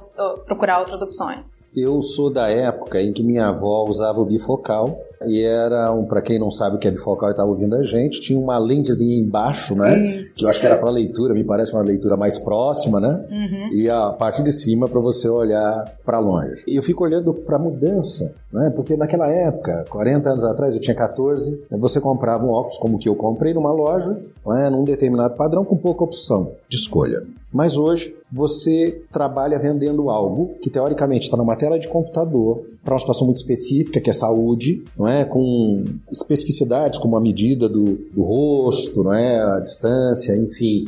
procurar outras opções. Eu sou da época em que minha avó usava o bifocal e era um, para quem não sabe o que é bifocal e estava ouvindo a gente, tinha uma lentezinha embaixo, né? Isso. Que eu acho que era para leitura, me parece uma leitura mais próxima, né? Uhum. E a parte de cima para você olhar para longe. E eu fico olhando para mudança, né? Porque naquela época, 40 anos atrás, eu tinha 14, você comprava um óculos como o que eu comprei numa loja, né? num determinado padrão com pouca opção de escolha. Mas hoje você trabalha vendendo algo que teoricamente está numa tela de computador para uma situação muito específica, que é saúde, não é? com especificidades como a medida do, do rosto, não é? a distância, enfim,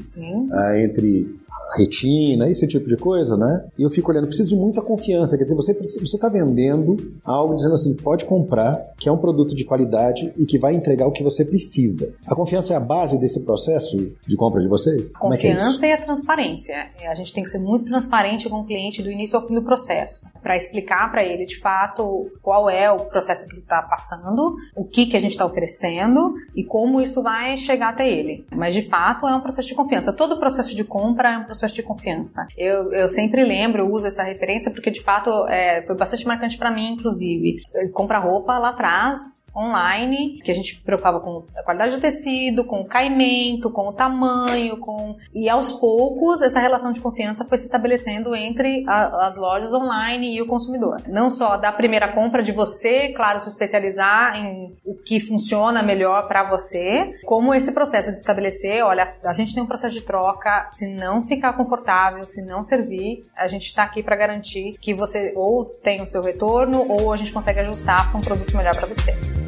ah, entre retina, esse tipo de coisa, né? E eu fico olhando, precisa de muita confiança. Quer dizer, você você está vendendo algo dizendo assim, pode comprar, que é um produto de qualidade e que vai entregar o que você precisa. A confiança é a base desse processo de compra de vocês? A confiança é, é e a transparência. A gente tem que ser muito transparente com o cliente do início ao fim do processo, para explicar para ele de fato qual é o processo que ele está passando, o que que a gente está oferecendo e como isso vai chegar até ele. Mas de fato é um processo de confiança. Todo processo de compra é um processo de confiança. Eu, eu sempre lembro, uso essa referência porque de fato é, foi bastante marcante para mim, inclusive. Comprar roupa lá atrás, online, que a gente preocupava com a qualidade do tecido, com o caimento, com o tamanho, com e aos poucos essa relação de confiança foi se estabelecendo entre a, as lojas online e o consumidor. Não só da primeira compra de você, claro, se especializar em o que funciona melhor para você, como esse processo de estabelecer, olha, a gente tem um processo de troca, se não ficar confortável, se não servir, a gente está aqui para garantir que você ou tem o seu retorno ou a gente consegue ajustar para um produto melhor para você.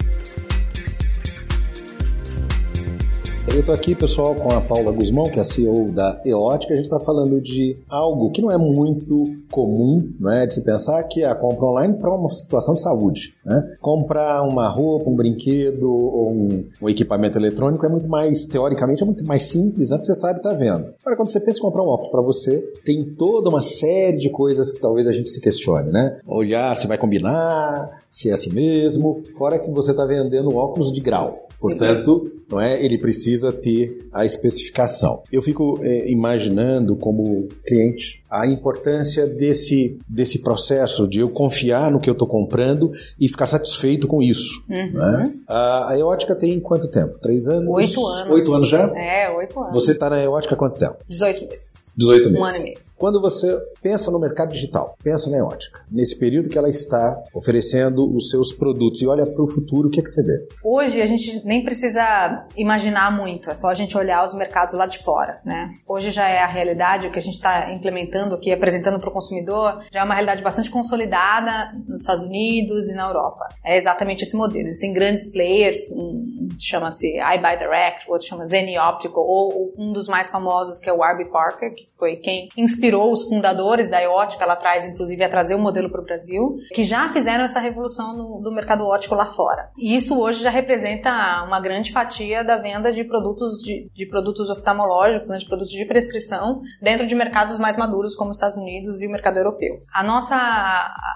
Eu estou aqui, pessoal, com a Paula Guzmão, que é a CEO da Eótica. A gente está falando de algo que não é muito comum né, de se pensar, que é a compra online para uma situação de saúde. Né? Comprar uma roupa, um brinquedo ou um, um, equipamento eletrônico é muito mais, teoricamente, é muito mais simples, né? Porque você sabe está vendo. Agora, quando você pensa em comprar um óculos para você, tem toda uma série de coisas que talvez a gente se questione, né? Olhar se vai combinar, se é assim mesmo, fora que você está vendendo óculos de grau. Sim. Portanto, não é? Ele precisa ter a especificação. Eu fico é, imaginando como cliente a importância desse, desse processo de eu confiar no que eu estou comprando e ficar satisfeito com isso. Uhum. Né? A, a Eótica tem quanto tempo? Três anos? Oito anos. Oito anos já? É, oito anos. Você está na Eótica há quanto tempo? Dezoito meses. Dezoito meses. Um ano e meio. Quando você pensa no mercado digital, pensa na Eótica, nesse período que ela está oferecendo os seus produtos e olha para o futuro, o que, é que você vê? Hoje a gente nem precisa imaginar muito, é só a gente olhar os mercados lá de fora, né? Hoje já é a realidade, o que a gente está implementando aqui, apresentando para o consumidor, já é uma realidade bastante consolidada nos Estados Unidos e na Europa. É exatamente esse modelo. Existem grandes players, um chama-se iBuy Direct, outro chama Zenny Optical, ou um dos mais famosos que é o Warby Parker, que foi quem inspirou inspirou os fundadores da Eótica lá atrás, inclusive, a trazer o modelo para o Brasil, que já fizeram essa revolução no, do mercado óptico lá fora. E isso hoje já representa uma grande fatia da venda de produtos de, de produtos oftalmológicos, né, de produtos de prescrição, dentro de mercados mais maduros como os Estados Unidos e o mercado europeu. A nossa,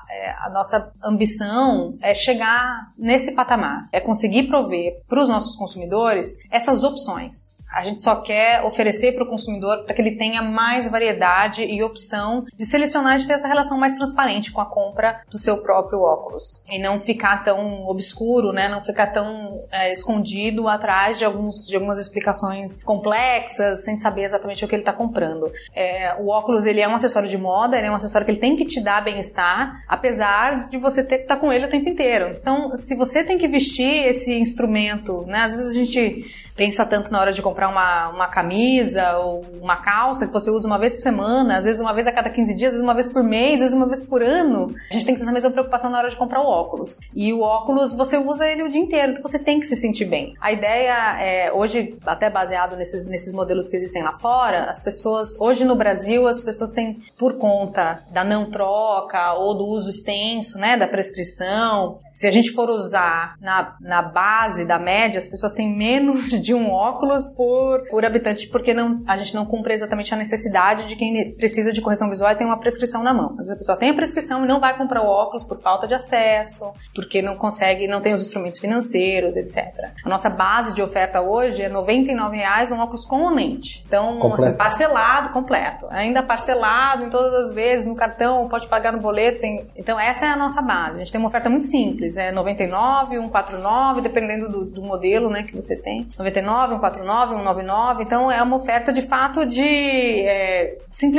é, a nossa ambição é chegar nesse patamar, é conseguir prover para os nossos consumidores essas opções. A gente só quer oferecer para o consumidor para que ele tenha mais variedade e opção de selecionar de ter essa relação mais transparente com a compra do seu próprio óculos. E não ficar tão obscuro, né? Não ficar tão é, escondido atrás de, alguns, de algumas explicações complexas, sem saber exatamente o que ele está comprando. É, o óculos, ele é um acessório de moda, ele é um acessório que ele tem que te dar bem-estar, apesar de você ter que estar tá com ele o tempo inteiro. Então, se você tem que vestir esse instrumento, né? Às vezes a gente pensa tanto na hora de comprar uma, uma camisa ou uma calça que você usa uma vez por semana, às vezes uma vez a cada 15 dias, às vezes uma vez por mês, às vezes uma vez por ano. A gente tem que ter essa mesma preocupação na hora de comprar o óculos. E o óculos, você usa ele o dia inteiro, então você tem que se sentir bem. A ideia é, hoje, até baseado nesses, nesses modelos que existem lá fora, as pessoas, hoje no Brasil, as pessoas têm, por conta da não troca ou do uso extenso, né, da prescrição, se a gente for usar na, na base da média, as pessoas têm menos de um óculos por, por habitante, porque não, a gente não cumpre exatamente a necessidade de quem precisa de correção visual e tem uma prescrição na mão. Mas a pessoa tem a prescrição e não vai comprar o óculos por falta de acesso, porque não consegue, não tem os instrumentos financeiros, etc. A nossa base de oferta hoje é R$ 99,00 um óculos com lente. Então, assim, parcelado, completo. Ainda parcelado em todas as vezes, no cartão, pode pagar no boleto. Tem... Então, essa é a nossa base. A gente tem uma oferta muito simples é 99, 149, dependendo do, do modelo né, que você tem. 99, 149, 199, então é uma oferta de fato de é,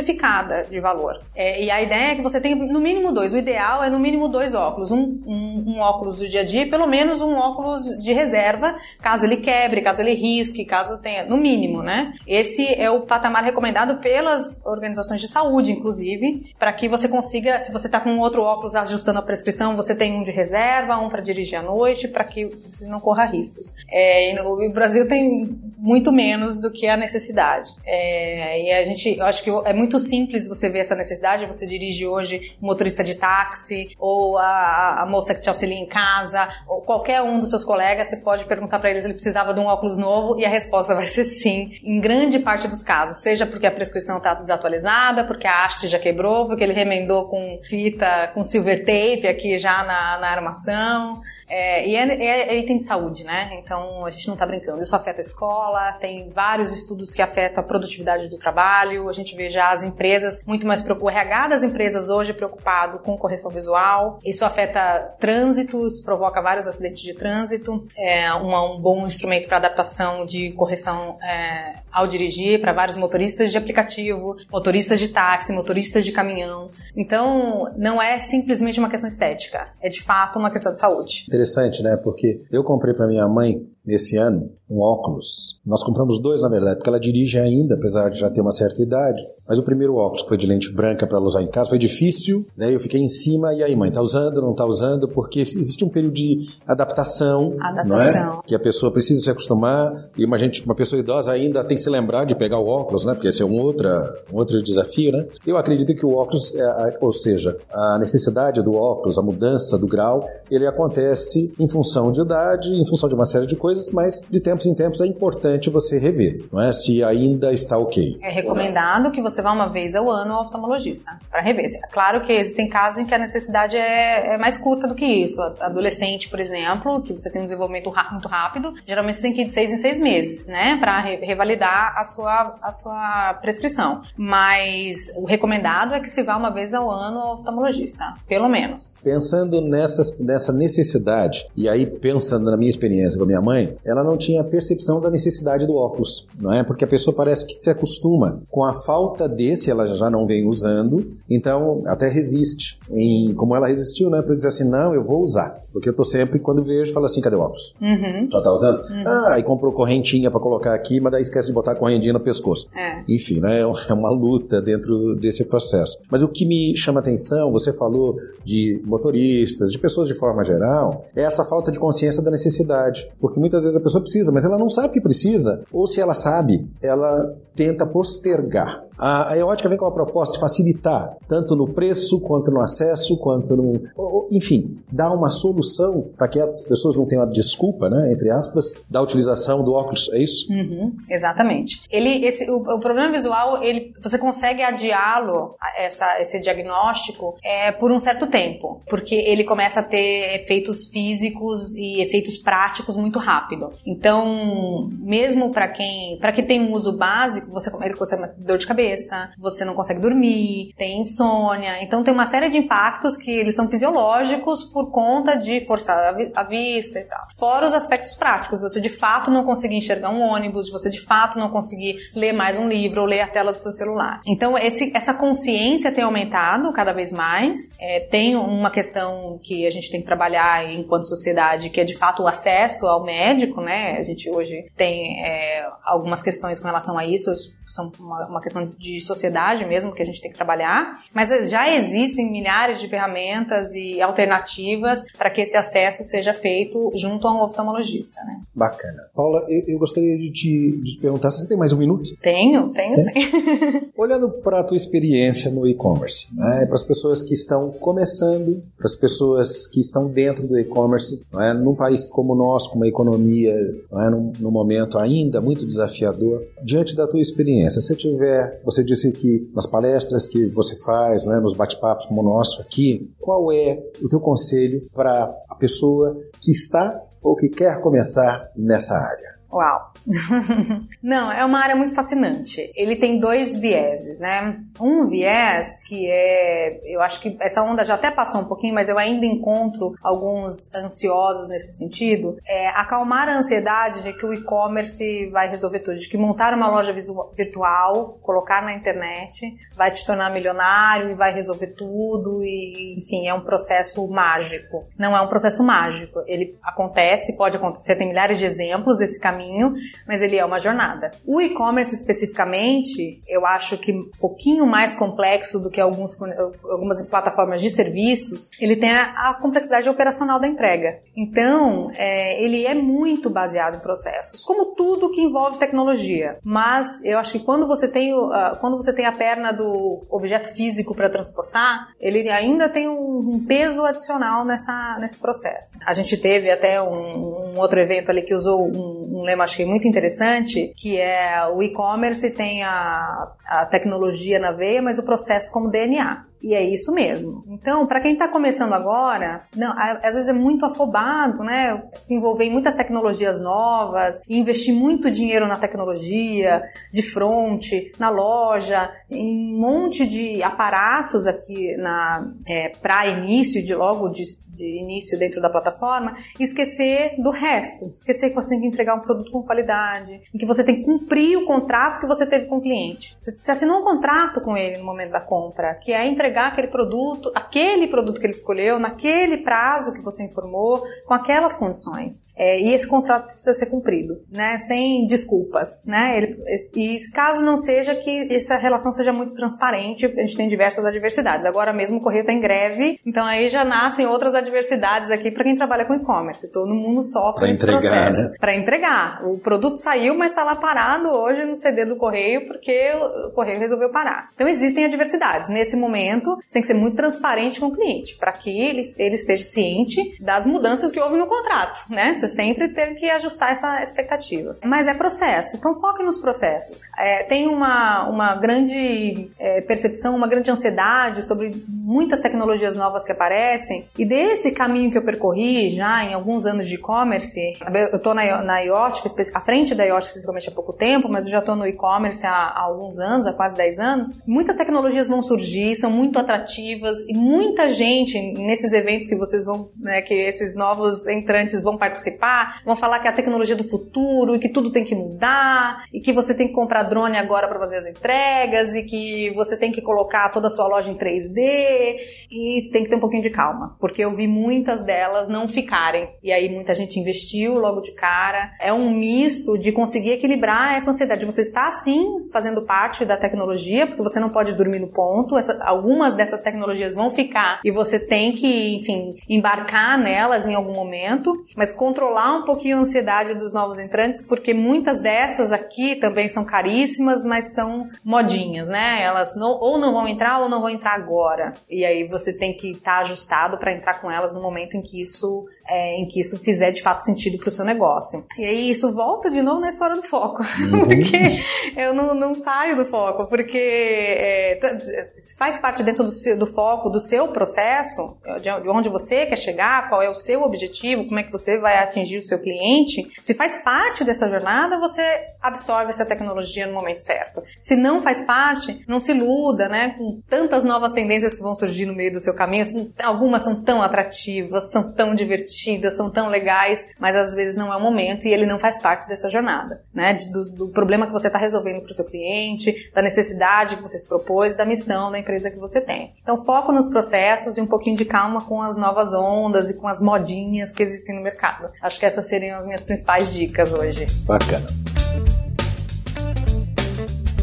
simplificada de valor. É, e a ideia é que você tenha no mínimo dois, o ideal é no mínimo dois óculos, um, um, um óculos do dia a dia e pelo menos um óculos de reserva, caso ele quebre, caso ele risque, caso tenha, no mínimo, né? Esse é o patamar recomendado pelas organizações de saúde, inclusive, para que você consiga, se você está com outro óculos ajustando a prescrição, você tem um de reserva, um para dirigir à noite, para que você não corra riscos. É, e o Brasil tem muito menos do que a necessidade. É, e a gente, eu acho que é muito simples você ver essa necessidade. Você dirige hoje um motorista de táxi, ou a, a moça que te auxilia em casa, ou qualquer um dos seus colegas, você pode perguntar para eles se ele precisava de um óculos novo, e a resposta vai ser sim, em grande parte dos casos. Seja porque a prescrição está desatualizada, porque a haste já quebrou, porque ele remendou com fita, com silver tape aqui já na, na armação é, e é, é, é, item de saúde, né? Então a gente não está brincando. Isso afeta a escola, tem vários estudos que afetam a produtividade do trabalho. A gente vê já as empresas muito mais preocupadas. O RH das empresas hoje preocupado com correção visual. Isso afeta trânsitos, provoca vários acidentes de trânsito. É uma, um bom instrumento para adaptação de correção é, ao dirigir para vários motoristas de aplicativo, motoristas de táxi, motoristas de caminhão. Então não é simplesmente uma questão estética, é de fato uma questão de saúde interessante, né? Porque eu comprei para minha mãe nesse ano um óculos. Nós compramos dois, na verdade, porque ela dirige ainda, apesar de já ter uma certa idade. Mas o primeiro óculos, que foi de lente branca para ela usar em casa, foi difícil. Daí eu fiquei em cima, e aí, mãe, tá usando, não tá usando? Porque existe um período de adaptação, adaptação. Não é? que a pessoa precisa se acostumar. E uma, gente, uma pessoa idosa ainda tem que se lembrar de pegar o óculos, né? Porque esse é um, outra, um outro desafio, né? Eu acredito que o óculos, é, ou seja, a necessidade do óculos, a mudança do grau, ele acontece em função de idade, em função de uma série de coisas, mas de tempos em tempos é importante você rever, não é? Se ainda está ok. É recomendado que você você vá uma vez ao ano ao oftalmologista para rever. Claro que existem casos em que a necessidade é, é, mais curta do que isso. Adolescente, por exemplo, que você tem um desenvolvimento muito rápido, geralmente você tem que ir de seis em seis meses, né, para re revalidar a sua, a sua prescrição. Mas o recomendado é que se vá uma vez ao ano ao oftalmologista, pelo menos. Pensando nessa, nessa necessidade, e aí pensando na minha experiência com a minha mãe, ela não tinha percepção da necessidade do óculos, não é? Porque a pessoa parece que se acostuma com a falta desse ela já não vem usando, então até resiste. Em, como ela resistiu, né? Para dizer assim, não, eu vou usar. Porque eu tô sempre, quando vejo, falo assim, cadê o óculos? Uhum. Já tá usando? Uhum. Ah, e comprou correntinha para colocar aqui, mas daí esquece de botar a correntinha no pescoço. É. Enfim, né? É uma luta dentro desse processo. Mas o que me chama atenção, você falou de motoristas, de pessoas de forma geral, é essa falta de consciência da necessidade. Porque muitas vezes a pessoa precisa, mas ela não sabe que precisa. Ou se ela sabe, ela tenta postergar. A, a EOTICA vem com uma proposta de facilitar, tanto no preço, quanto no acesso, quanto no. Enfim, dar uma solução para que essas pessoas não tenham a desculpa, né, entre aspas, da utilização do óculos, é isso? Uhum, exatamente. Ele, esse, o, o, problema visual, ele, você consegue adiá-lo, essa, esse diagnóstico, é, por um certo tempo, porque ele começa a ter efeitos físicos e efeitos práticos muito rápido. Então, mesmo para quem, para quem tem um uso básico, você, ele consegue dor de cabeça cabeça, você não consegue dormir, tem insônia. Então tem uma série de impactos que eles são fisiológicos por conta de forçar a vista e tal. Fora os aspectos práticos, você de fato não conseguir enxergar um ônibus, você de fato não conseguir ler mais um livro ou ler a tela do seu celular. Então esse, essa consciência tem aumentado cada vez mais. É, tem uma questão que a gente tem que trabalhar enquanto sociedade, que é de fato o acesso ao médico, né? A gente hoje tem é, algumas questões com relação a isso, são uma, uma, questão de sociedade mesmo que a gente tem que trabalhar, mas já existem milhares de ferramentas e alternativas para que esse acesso seja feito junto a um oftalmologista, né? Bacana. Paula, eu, eu gostaria de te, de te, perguntar se você tem mais um minuto? Tenho, tenho é? sim. Olhando para a tua experiência no e-commerce, né, para as pessoas que estão começando, para as pessoas que estão dentro do e-commerce, né, num país como o nosso, com uma economia né, num, num momento ainda muito desafiador, diante da tua experiência experiência. Se tiver, você disse que nas palestras que você faz, né, nos bate-papos como o nosso aqui, qual é o teu conselho para a pessoa que está ou que quer começar nessa área? Uau! Não, é uma área muito fascinante. Ele tem dois vieses, né? Um viés que é, eu acho que essa onda já até passou um pouquinho, mas eu ainda encontro alguns ansiosos nesse sentido, é acalmar a ansiedade de que o e-commerce vai resolver tudo, de que montar uma loja virtual, colocar na internet, vai te tornar milionário e vai resolver tudo e, enfim, é um processo mágico. Não é um processo mágico. Ele acontece, pode acontecer, tem milhares de exemplos desse caminho, mas ele é uma jornada. O e-commerce especificamente, eu acho que um pouquinho mais complexo do que alguns, algumas plataformas de serviços, ele tem a, a complexidade operacional da entrega. Então, é, ele é muito baseado em processos, como tudo que envolve tecnologia. Mas eu acho que quando você tem, uh, quando você tem a perna do objeto físico para transportar, ele ainda tem um, um, peso adicional nessa, nesse processo. A gente teve até um, um outro evento ali que usou um, um lema, acho que muito interessante, que é o e-commerce tem a, a tecnologia na veia, mas o processo como DNA. E é isso mesmo. Então, para quem está começando agora, não, às vezes é muito afobado, né? Se envolver em muitas tecnologias novas, investir muito dinheiro na tecnologia, de front, na loja, em um monte de aparatos aqui na é, para início, de logo de, de início dentro da plataforma, e esquecer do resto. Esquecer que você tem que entregar um produto com qualidade, que você tem que cumprir o contrato que você teve com o cliente. Você, assinou um contrato com ele no momento da compra, que é entregar entregar aquele produto, aquele produto que ele escolheu, naquele prazo que você informou, com aquelas condições. É, e esse contrato precisa ser cumprido, né? Sem desculpas, né? Ele, e caso não seja que essa relação seja muito transparente, a gente tem diversas adversidades. Agora mesmo o Correio está em greve, então aí já nascem outras adversidades aqui para quem trabalha com e-commerce. Todo mundo sofre pra nesse entregar, processo. Né? Para entregar. O produto saiu, mas está lá parado hoje no CD do Correio porque o Correio resolveu parar. Então existem adversidades. Nesse momento, você tem que ser muito transparente com o cliente, para que ele, ele esteja ciente das mudanças que houve no contrato, né? Você sempre teve que ajustar essa expectativa. Mas é processo, então foque nos processos. É, tem uma, uma grande é, percepção, uma grande ansiedade sobre muitas tecnologias novas que aparecem, e desse caminho que eu percorri já em alguns anos de e-commerce, eu estou na, na IOT, à frente da IOT fisicamente há pouco tempo, mas eu já estou no e-commerce há, há alguns anos, há quase 10 anos, muitas tecnologias vão surgir, são muito atrativas e muita gente nesses eventos que vocês vão, né, que esses novos entrantes vão participar, vão falar que é a tecnologia do futuro e que tudo tem que mudar e que você tem que comprar drone agora para fazer as entregas e que você tem que colocar toda a sua loja em 3D e tem que ter um pouquinho de calma, porque eu vi muitas delas não ficarem e aí muita gente investiu logo de cara. É um misto de conseguir equilibrar essa ansiedade. Você está sim fazendo parte da tecnologia, porque você não pode dormir no ponto. Essa, algum algumas dessas tecnologias vão ficar e você tem que, enfim, embarcar nelas em algum momento, mas controlar um pouquinho a ansiedade dos novos entrantes, porque muitas dessas aqui também são caríssimas, mas são modinhas, né? Elas não, ou não vão entrar ou não vão entrar agora. E aí você tem que estar tá ajustado para entrar com elas no momento em que isso é, em que isso fizer de fato sentido para o seu negócio. E aí isso volta de novo na história do foco, uhum. porque eu não, não, saio do foco, porque é, faz parte dentro do, seu, do foco do seu processo, de onde você quer chegar, qual é o seu objetivo, como é que você vai atingir o seu cliente. Se faz parte dessa jornada, você absorve essa tecnologia no momento certo. Se não faz parte, não se iluda, né? Com tantas novas tendências que vão surgir no meio do seu caminho, assim, algumas são tão atrativas, são tão divertidas, são tão legais, mas às vezes não é o momento e ele não faz parte dessa jornada, né? Do, do problema que você está resolvendo para o seu cliente, da necessidade que você se propôs, da missão da empresa que você tem. Então, foco nos processos e um pouquinho de calma com as novas ondas e com as modinhas que existem no mercado. Acho que essas seriam as minhas principais dicas hoje. Bacana.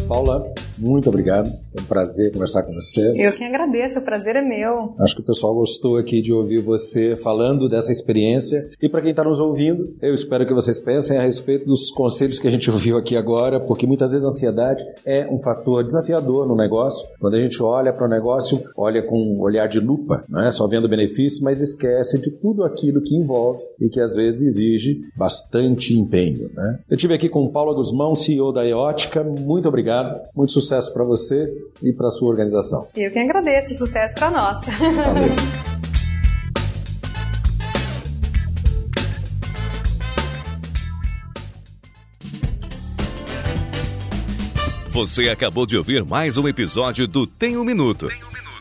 Paula, muito obrigado. É um prazer conversar com você. Eu que agradeço, o prazer é meu. Acho que o pessoal gostou aqui de ouvir você falando dessa experiência. E para quem está nos ouvindo, eu espero que vocês pensem a respeito dos conselhos que a gente ouviu aqui agora, porque muitas vezes a ansiedade é um fator desafiador no negócio. Quando a gente olha para o negócio, olha com um olhar de lupa, não é só vendo benefícios, mas esquece de tudo aquilo que envolve e que às vezes exige bastante empenho. Né? Eu tive aqui com Paula Guzmão, CEO da Eótica. Muito obrigado, muito sucesso para você e para a sua organização. Eu que agradeço, sucesso para nós. Valeu. Você acabou de ouvir mais um episódio do Tem um Minuto.